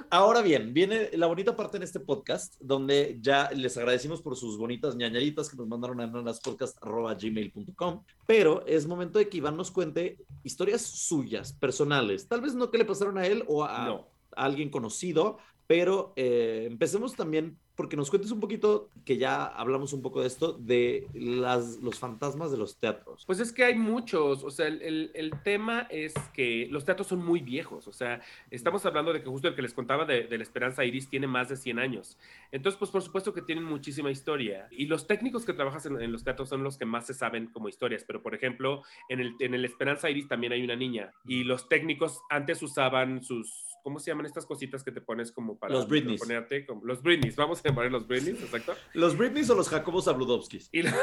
Ahora bien, viene la bonita parte en este podcast, donde ya les agradecimos por sus bonitas ñañaritas que nos mandaron a nanaspodcast.gmail.com, pero es momento de que Iván nos cuente historias suyas, personales, tal vez no que le pasaron a él o a, No. a alguien conocido, pero eh, empecemos también porque nos cuentes un poquito, que ya hablamos un poco de esto, de las, los fantasmas de los teatros. Pues es que hay muchos, o sea, el, tema es que los teatros son muy viejos, o sea, estamos hablando de que justo el que les contaba de, de la Esperanza Iris tiene más de 100 años. Entonces, pues por supuesto que tienen muchísima historia. Y los técnicos que trabajan en, en los teatros son los que más se saben como historias, pero por ejemplo, en el, en el Esperanza Iris también hay una niña y los técnicos antes usaban sus... ¿Cómo se llaman estas cositas que te pones como para Los Britneys. ponerte? Como, los Britneys, vamos a llamar los Britneys, exacto. ¿Los Britneys o los Jacobos Abludovskis? Y la-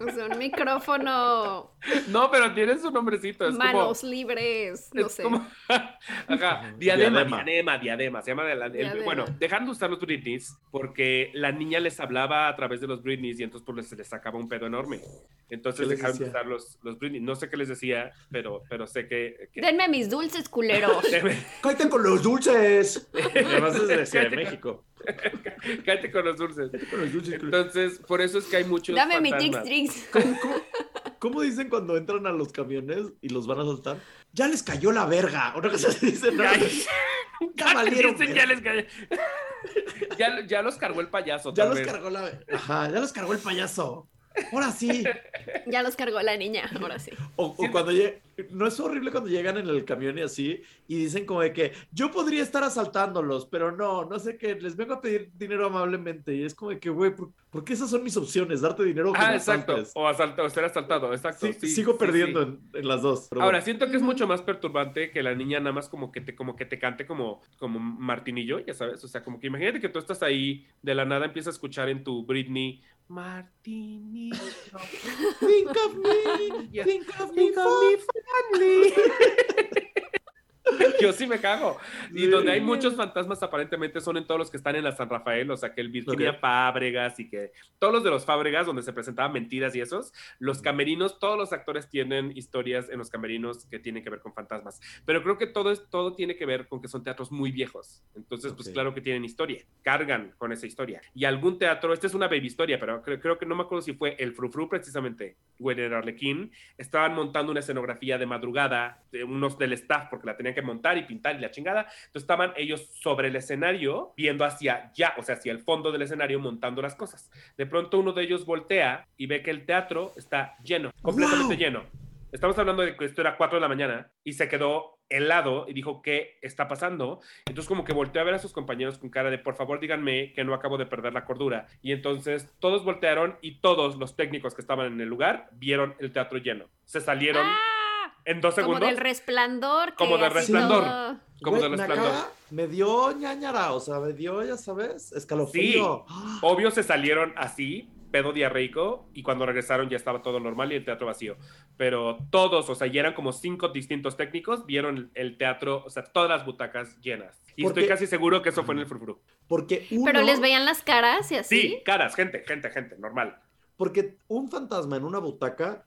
O sea, un micrófono, no, pero tienen su nombrecito. Es como- manos libres, no es sé. como- Ajá, diadema, Diadema. diadema, diadema, Se llama de la- el- Diadema. bueno, dejaron de usar los Britneys porque la niña les hablaba a través de los Britneys y entonces pues les, les sacaba un pedo enorme. Entonces ¿Qué les dejaron de decía? usar los, los Britneys. No sé qué les decía, pero, pero sé que. que- Denme mis dulces culeros. ¡Cállate con los dulces! Además es de Ciudad de México. Cállate con los dulces. Con los dulces. Entonces, por eso es que hay muchos. Dame mi. Trix Trix. ¿Cómo, cómo, cómo dicen cuando entran a los camiones y los van a soltar? Ya les cayó la verga. Una cosa se dice, ¿no? Ay, Ya valieron, dicen, ya, les ca- ya, ya los cargó el payaso. Ya los vez. cargó la... Ajá, ya los cargó el payaso. Ahora sí. Ya los cargó la niña, ahora sí. O, o cuando lleg- no es horrible cuando llegan en el camión y así y dicen como de que yo podría estar asaltándolos, pero no, no sé qué, les vengo a pedir dinero amablemente y es como de que, güey, ¿por, por qué esas son mis opciones? Darte dinero o que Ah, exacto. asaltes? O, asalta, o ser asaltado, exacto. Sí, sí, sigo sí, perdiendo sí. En, en las dos. pero Ahora, bueno. siento que es mucho más perturbante que la niña nada más como que te, como que te cante como, como Martinillo, ya sabes. O sea, como que imagínate que tú estás ahí, de la nada empiezas a escuchar en tu Britney, Martinillo. Think of me, think of me, Think of me fondly. Yo sí me cago. Y donde hay muchos fantasmas aparentemente son en todos los que están en la San Rafael, o sea que el Virginia Ok. Fábregas y que todos los de los Fábregas donde se presentaban mentiras y esos, los camerinos, todos los actores tienen historias en los camerinos que tienen que ver con fantasmas. Pero creo que todo, es, todo tiene que ver con que son teatros muy viejos. Entonces, pues Ok. claro que tienen historia, cargan con esa historia. Y algún teatro, esta es una baby historia, pero creo, creo que no me acuerdo si fue el Frufru precisamente, o el Arlequín, estaban montando una escenografía de madrugada, de unos del staff, porque la tenían que montar y pintar y la chingada. Entonces estaban ellos sobre el escenario, viendo hacia ya, o sea, hacia el fondo del escenario, montando las cosas. De pronto uno de ellos voltea y ve que el teatro está lleno, completamente ¡Wow! lleno. Estamos hablando de que esto era 4 de la mañana y se quedó helado y dijo, ¿qué está pasando? Entonces como que volteó a ver a sus compañeros con cara de, por favor díganme que no acabo de perder la cordura. Y entonces todos voltearon y todos los técnicos que estaban en el lugar vieron el teatro lleno. Se salieron ¡Ah! En dos Como segundos. del resplandor. que Como del resplandor. Como Güey, de me resplandor. Me dio ñañara, o sea, me dio, ya sabes, escalofrío. Obvio se salieron así, pedo diarreico, y cuando regresaron ya estaba todo normal y el teatro vacío. Pero todos, o sea, ya eran como cinco distintos técnicos, vieron el, el teatro, o sea, todas las butacas llenas. Y Porque- estoy casi seguro que eso fue en el frufru. Porque uno... Pero les veían las caras y así. Sí, caras, gente, gente, gente, normal. porque un fantasma en una butaca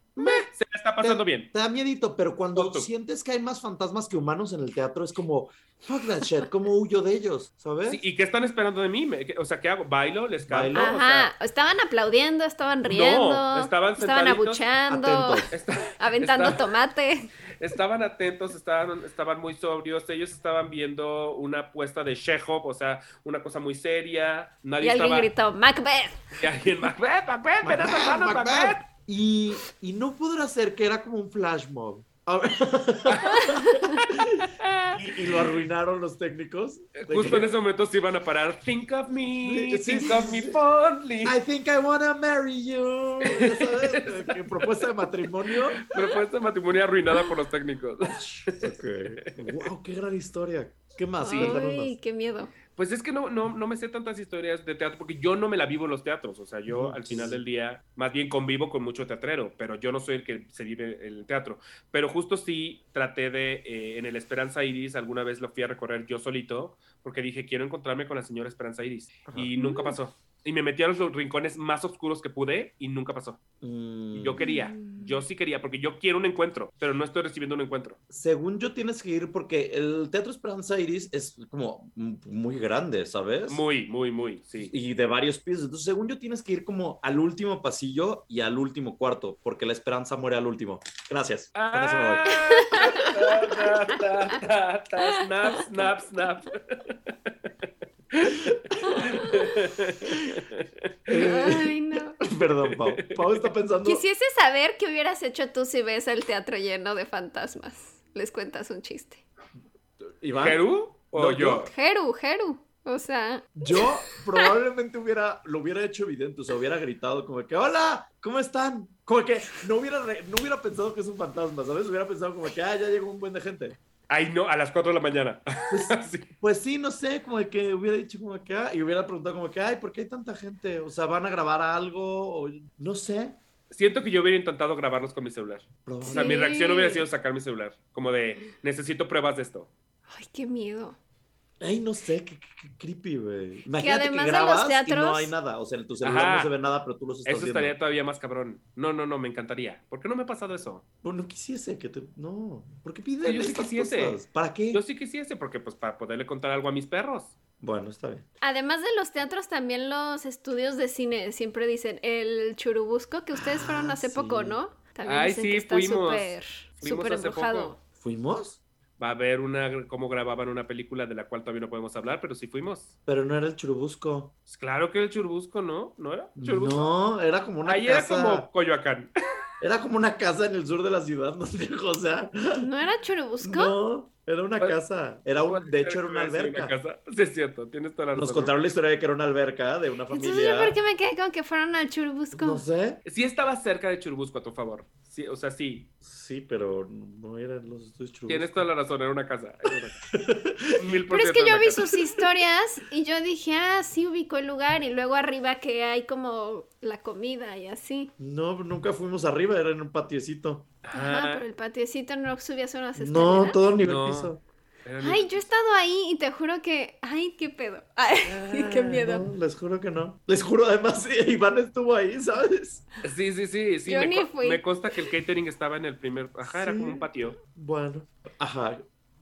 Se la está pasando bien. te da miedito, pero cuando Justo. sientes que hay más fantasmas que humanos en el teatro, es como, fuck that shit, ¿cómo huyo de ellos? ¿Sabes? Sí, ¿Y qué están esperando de mí? Me- ¿qué- O sea, ¿qué hago? ¿Bailo? ¿Les canto? Bailo. O sea, Ajá, estaban aplaudiendo, estaban riendo, estaban sentaditos, abucheando, está- aventando está- tomate. estaban atentos, estaban, estaban muy sobrios, ellos estaban viendo una puesta de Chekhov, o sea, una cosa muy seria. Nadie Y alguien estaba... gritó, Macbeth. Y alguien, Macbeth, Macbeth, Macbeth, salvarnos, Macbeth. Macbeth. Y, y no podrá ser que era como un flash mob. Y, y lo arruinaron los técnicos. Justo que, en ese momento se iban a parar. Think of me, Sí, think sí, of sí, me sí. fondly. I think I wanna marry you. Ya ¿Sabes? Propuesta de matrimonio. Propuesta de matrimonio arruinada por los técnicos. Wow, qué gran historia. ¿Qué más? Ay, más. qué miedo. Pues es que no, no, no me sé tantas historias de teatro porque yo no me la vivo en los teatros. O sea, yo al final del día más bien convivo con mucho teatrero, pero yo no soy el que se vive el teatro. Pero justo sí traté de, eh, en el Esperanza Iris, alguna vez lo fui a recorrer yo solito porque dije, quiero encontrarme con la señora Esperanza Iris. Ajá. Y nunca pasó. Y me metí a los rincones más oscuros que pude y nunca pasó. Mm, yo quería, yo sí quería, porque yo quiero un encuentro, pero no estoy recibiendo un encuentro. Según yo tienes que ir porque el Teatro Esperanza Iris es como muy grande, ¿sabes? Muy, muy, muy, sí. y de varios pisos. Entonces, según yo, tienes que ir como al último pasillo y al último cuarto, porque la esperanza muere al último. Gracias. Ah, ta, ta, ta, ta, snap, snap, snap. Ay, no. Perdón, Pau. Pau está pensando. Quisiese saber qué hubieras hecho tú si ves el teatro lleno de fantasmas. Les cuentas un chiste. Iván, ¿Jeru o No, yo? Jeru, Jeru. O sea, yo probablemente hubiera, lo hubiera hecho evidente, o sea, hubiera gritado como que, hola, ¿cómo están? Como que no hubiera, re- no hubiera pensado que es un fantasma, ¿sabes? Hubiera pensado como que, ah, ya llegó un buen de gente. Ay, no, a las 4 de la mañana. Sí. Pues sí, no sé, como de que hubiera dicho como que, ah, y hubiera preguntado como que, ay, ¿por qué hay tanta gente? O sea, ¿van a grabar algo? O, no sé. Siento que yo hubiera intentado grabarlos con mi celular. O sea, mi reacción hubiera sido sacar mi celular. Como de, necesito pruebas de esto. ay, qué miedo. Ay, no sé, qué, qué- qué creepy, güey. Imagínate que, además de grabas los y teatros- no hay nada. O sea, en tu celular Ajá. no se ve nada, pero tú los estás Eso viendo. estaría todavía más cabrón. No, no, no, me encantaría. ¿Por qué no me ha pasado eso? Bueno, no quisiese que te... No, ¿por qué piden yo sí quisiese. cosas? ¿Para qué? Yo sí quisiese, porque pues para poderle contar algo a mis perros. Bueno, está bien. Además de los teatros, también los estudios de cine siempre dicen el churubusco que ustedes fueron Ah, hace sí. poco, ¿no? También Ay, dicen sí, que está fuimos. súper, Fuimos súper hace embrujado. poco. ¿Fuimos? Va a haber una, cómo grababan una película de la cual todavía no podemos hablar, pero sí fuimos. Pero no era el churubusco. Pues claro que el Churubusco, ¿no? ¿No era? ¿Churubusco? No, era como una Ahí casa... era como Coyoacán. Era como una casa en el sur de la ciudad, no sé, o sea... ¿No era churubusco? No, era una ¿Cuál- casa. Era un, de hecho, era una alberca. casa. Sí, es cierto, tienes toda la razón. Nos contaron la historia de que era una alberca de una Entonces, familia. ¿yo por qué me quedé con que fueron al churubusco? No sé. Sí estaba cerca de Churubusco, a tu favor. Sí, o sea, sí. Sí, pero no eran los estudios churubusco. Tienes toda la razón, era una casa. era una casa. Mil por Pero es que yo vi casa. sus historias y yo dije, ah, sí ubico el lugar y luego arriba que hay como la comida y así. No, nunca fuimos arriba, era en un patiecito. Ajá, Ajá, pero el patiecito no subías unas escaleras. No, todo el nivel No. piso. Ay, yo he estado ahí y te juro que, ay, qué pedo. Ay, qué miedo. Ah, No, les juro que no. Les juro, además, sí, Iván estuvo ahí, ¿sabes? Sí, sí, sí, sí. Yo me, ni fui. me consta que el catering estaba en el primer. Ajá, era como un patio. Bueno, ajá.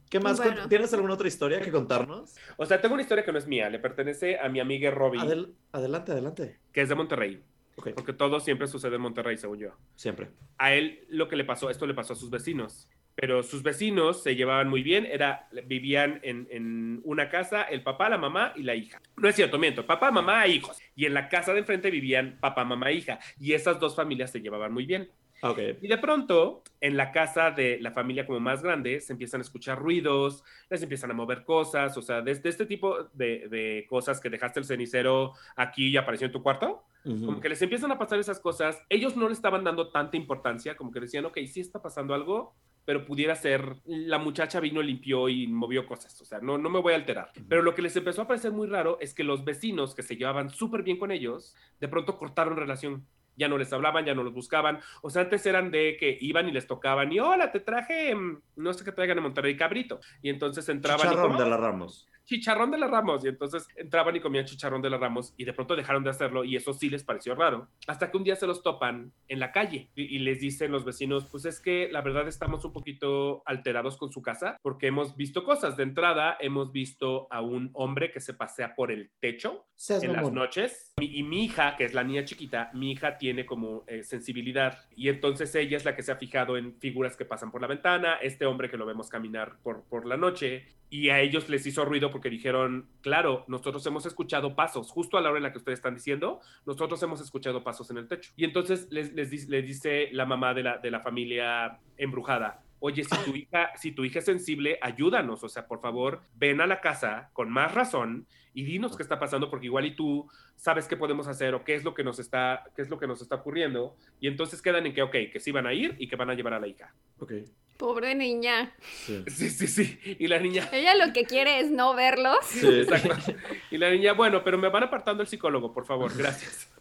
¿Qué más? Bueno. ¿Tienes alguna otra historia que contarnos? O sea, tengo una historia que no es mía, le pertenece a mi amiga Robbie, Adel- adelante, adelante. que es de Monterrey. Ok, Porque todo siempre sucede en Monterrey, según yo. siempre. A él lo que le pasó, esto le pasó a sus vecinos. Pero sus vecinos se llevaban muy bien, era, vivían en, en una casa, el papá, la mamá y la hija. No es cierto, miento, papá, mamá e hijos. Y en la casa de enfrente vivían papá, mamá e hija. Y esas dos familias se llevaban muy bien. Ah, Ok. Y de pronto, en la casa de la familia como más grande, se empiezan a escuchar ruidos, les empiezan a mover cosas, o sea, desde este tipo de, de cosas que dejaste el cenicero aquí y apareció en tu cuarto, Ujú. como que les empiezan a pasar esas cosas, ellos no le estaban dando tanta importancia, como que decían, ok, sí está pasando algo, pero pudiera ser, la muchacha vino, limpió y movió cosas, o sea, no, no me voy a alterar. Pero lo que les empezó a parecer muy raro es que los vecinos que se llevaban súper bien con ellos, de pronto cortaron relación. Ya no les hablaban, ya no los buscaban. O sea, antes eran de que iban y les tocaban y hola, te traje, mm, no sé qué traigan en Monterrey, cabrito. Y entonces entraban y Chicharrón como, de la Ramos. Chicharrón de la Ramos. Y entonces entraban y comían chicharrón de la Ramos y de pronto dejaron de hacerlo y eso sí les pareció raro. Hasta que un día se los topan en la calle y, y les dicen los vecinos, pues es que la verdad estamos un poquito alterados con su casa porque hemos visto cosas. De entrada, hemos visto a un hombre que se pasea por el techo Seas en las noches. Y mi hija, que es la niña chiquita, mi hija tiene como eh, sensibilidad y entonces ella es la que se ha fijado en figuras que pasan por la ventana, este hombre que lo vemos caminar por, por la noche y a ellos les hizo ruido porque dijeron, claro, nosotros hemos escuchado pasos, justo a la hora en la que ustedes están diciendo, nosotros hemos escuchado pasos en el techo. Y entonces les, dice la mamá de la, de la familia embrujada, oye, si tu, hija, si tu hija es sensible, ayúdanos, o sea, por favor, ven a la casa con más razón y dinos qué está pasando, porque igual y tú sabes qué podemos hacer o qué es lo que nos está, qué es lo que nos está ocurriendo. Y entonces quedan en que, ok, que sí van a ir y que van a llevar a la hija. Ok. Pobre niña. Sí. Sí, sí, sí. Y la niña, Ella lo que quiere es no verlos. Sí. Exacto. Y la niña, bueno, pero me van apartando el psicólogo, por favor, gracias.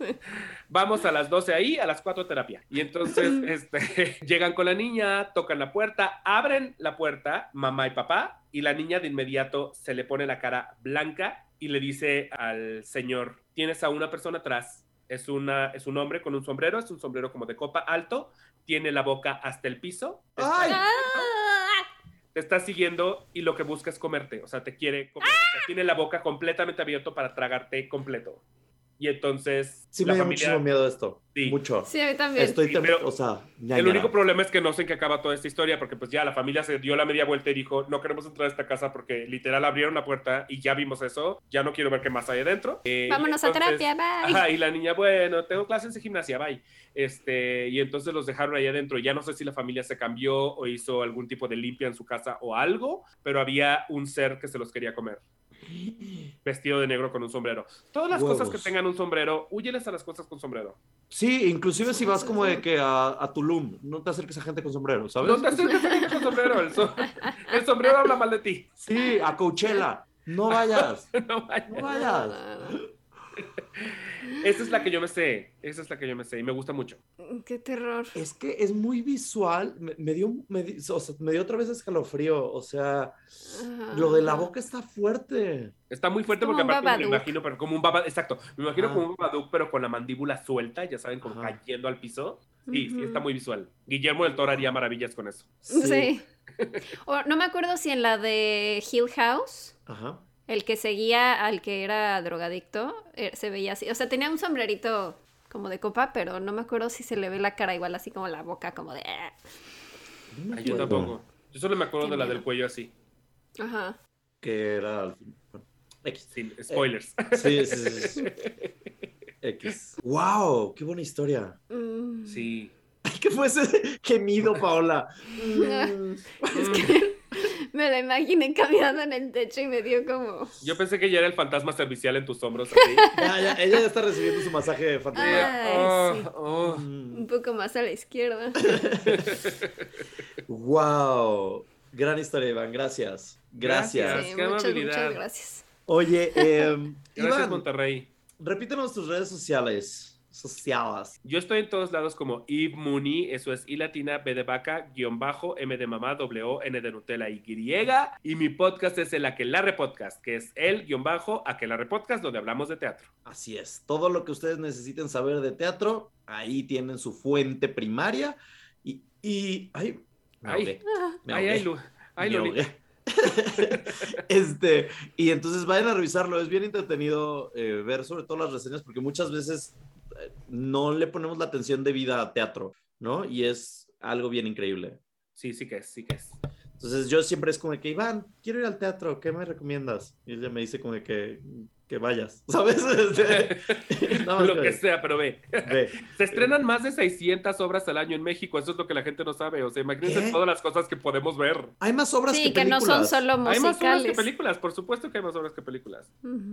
Vamos a las 12 ahí, a las 4 terapia. Y entonces este, llegan con la niña, tocan la puerta, abren la puerta, mamá y papá, y la niña de inmediato se le pone la cara blanca y le dice al señor, tienes a una persona atrás. Es, una, es un hombre con un sombrero, es un sombrero como de copa alto, tiene la boca hasta el piso. ¡Ay! Ah, te está siguiendo y lo que busca es comerte, o sea, te quiere comer, o sea, tiene la boca completamente abierta para tragarte completo. Y entonces Sí la me familia- muchísimo miedo esto. Sí. Mucho. Sí, a mí también. Estoy, Sí, tem- pero o sea, El único problema es que no sé en qué acaba toda esta historia, porque pues ya la familia se dio la media vuelta y dijo, no queremos entrar a esta casa porque literal abrieron la puerta y ya vimos eso, ya no quiero ver qué más hay adentro. Eh, Vámonos a terapia, bye. Ajá, y la niña, bueno, tengo clases de gimnasia, bye. Este, y entonces los dejaron ahí adentro. Ya no sé si la familia se cambió o hizo algún tipo de limpia en su casa o algo, pero había un ser que se los quería comer. Vestido de negro con un sombrero. Todas las cosas que tengan un sombrero, huyeles a las cosas con sombrero. Sí, inclusive si vas como de que a, a Tulum, no te acerques a gente con sombrero, ¿sabes? No te acerques a alguien con sombrero. El, so- el sombrero habla mal de ti. Sí, a Coachella. No vayas. No vayas. No vayas. Esa es la que yo me sé. Esa es la que yo me sé y me gusta mucho. no. Qué terror. Es que es muy visual. Me, me dio, me, di- o sea, me dio otra vez escalofrío. O sea, lo de la boca está fuerte. Está muy fuerte Como porque aparte me imagino, pero como un baba, exacto, me imagino como un babadook, pero con la mandíbula suelta, ya saben, como Ajá. cayendo al piso. Sí, sí, está muy visual. Guillermo del Toro haría maravillas con eso. Sí. O, no me acuerdo si en la de Hill House, Ajá. El que seguía al que era drogadicto, eh, se veía así. O sea, tenía un sombrerito como de copa, pero no me acuerdo si se le ve la cara igual así como la boca, como de... "Ah". No me Ay, yo tampoco. Yo solo me acuerdo Qué de la miedo. del cuello así. Ajá. Que era al fin. bueno, X. Sin spoilers. Sí, sí, sí, sí. X. ¡Wow! ¡Qué buena historia! Mm. sí. ¿Qué fue ese gemido, Paola? Mm. Es que me la imaginé caminando en el techo y me dio como... Yo pensé que ya era el fantasma servicial en tus hombros. Así. Ya, ya, ella ya está recibiendo su masaje fantasma. Ay, Oh, sí. oh. Mm. Un poco más a la izquierda. ¡Wow! Gran historia, Iván. Gracias. Gracias. Gracias. Sí, qué muchas, amabilidad. muchas gracias. Oye, eh, Gracias, Iván, Monterrey. repítenos tus redes sociales. Sociales. Yo estoy en todos lados como Eve Mooney, eso es I latina, B de vaca, guion bajo, M de mamá, W, N de Nutella y griega. Y mi podcast es el Aquelarre Podcast, que es el guion bajo Aquelarre Podcast, donde hablamos de teatro. Así es. Todo lo que ustedes necesiten saber de teatro, ahí tienen su fuente primaria. Y. y ay, me Ay. me Ay, ahogué, ay, Lu. Ay, me Lolita. ahogué. este, y entonces vayan a revisarlo. Es bien entretenido eh, ver sobre todo las reseñas, porque muchas veces no le ponemos la atención debida a teatro, ¿no? Y es algo bien increíble. Sí, sí que es, sí que es. Entonces yo siempre es como que, Iván, quiero ir al teatro, ¿qué me recomiendas? Y ella me dice como que, que vayas, ¿sabes? Este, lo que sea, pero ve. ve. Se estrenan más de 600 obras al año en México, eso es lo que la gente no sabe. O sea, imagínense ¿Qué? todas las cosas que podemos ver. Hay más obras Sí, que que no películas. son solo Hay más obras que musicales. películas, por supuesto que hay más obras que películas.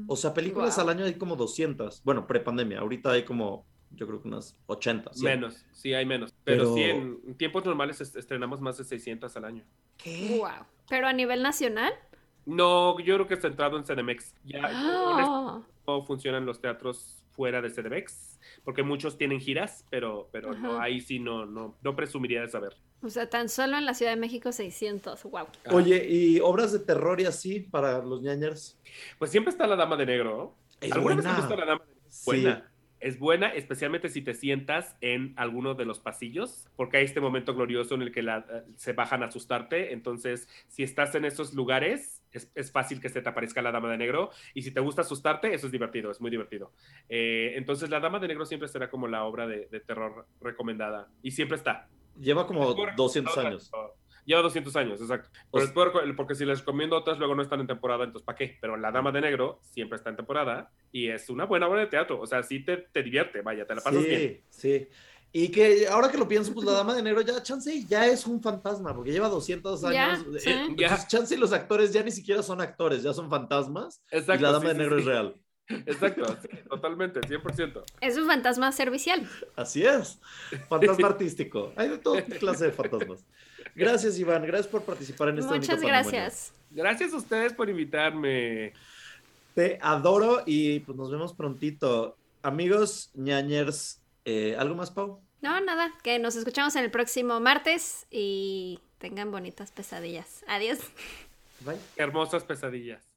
O sea, películas al año hay como 200. Bueno, prepandemia. Ahorita hay como, yo creo que unas 80. 100. Menos, sí, hay menos. Pero, Pero- sí, en, tiempos normales est- estrenamos más de 600 al año. ¿Qué? Wow. Pero a nivel nacional. No, yo creo que está centrado en Cenemex. Ya Ah. no funcionan los teatros fuera de CDBX, porque muchos tienen giras, pero, pero no, ahí sí no, no, no presumiría de saber. O sea, tan solo en la Ciudad de México 600. Wow. Oye, ¿y obras de terror y así para los ñañers? Pues siempre está la Dama de Negro. Es ¿Alguna vez buena. has visto la Dama de Negro? Sí. Buena. Es buena, especialmente si te sientas en alguno de los pasillos, porque hay este momento glorioso en el que la- eh, se bajan a asustarte. Entonces, si estás en esos lugares, es, es fácil que se te aparezca la Dama de Negro. Y si te gusta asustarte, eso es divertido, es muy divertido. Eh, entonces, la Dama de Negro siempre será como la obra de, de terror recomendada. Y siempre está. Lleva como puedo 200 recomendar años. Lleva 200 años, exacto. Pero porque si les recomiendo otras, luego no están en temporada, entonces ¿para qué? Pero La Dama de Negro siempre está en temporada y es una buena obra de teatro. O sea, sí te, te divierte, vaya, te la pasas sí, bien. sí. Y que ahora que lo pienso, pues la dama de negro ya, chance, ya es un fantasma, porque lleva 200 Ya, años. sí. Eh, Ya. chance y los actores ya ni siquiera son actores, ya son fantasmas. Exacto. y la dama sí, de negro sí. es real. Exacto, sí, totalmente, 100%. Es un fantasma servicial. Así es. Fantasma artístico. Hay de toda clase de fantasmas. Gracias, Iván. Gracias por participar en este Muchas gracias. Gracias a ustedes por invitarme. Te adoro y pues nos vemos prontito. Amigos ñañers, eh, ¿algo más, Pau? No, nada, que nos escuchamos en el próximo martes y tengan bonitas pesadillas. Adiós. Bye. Hermosas pesadillas.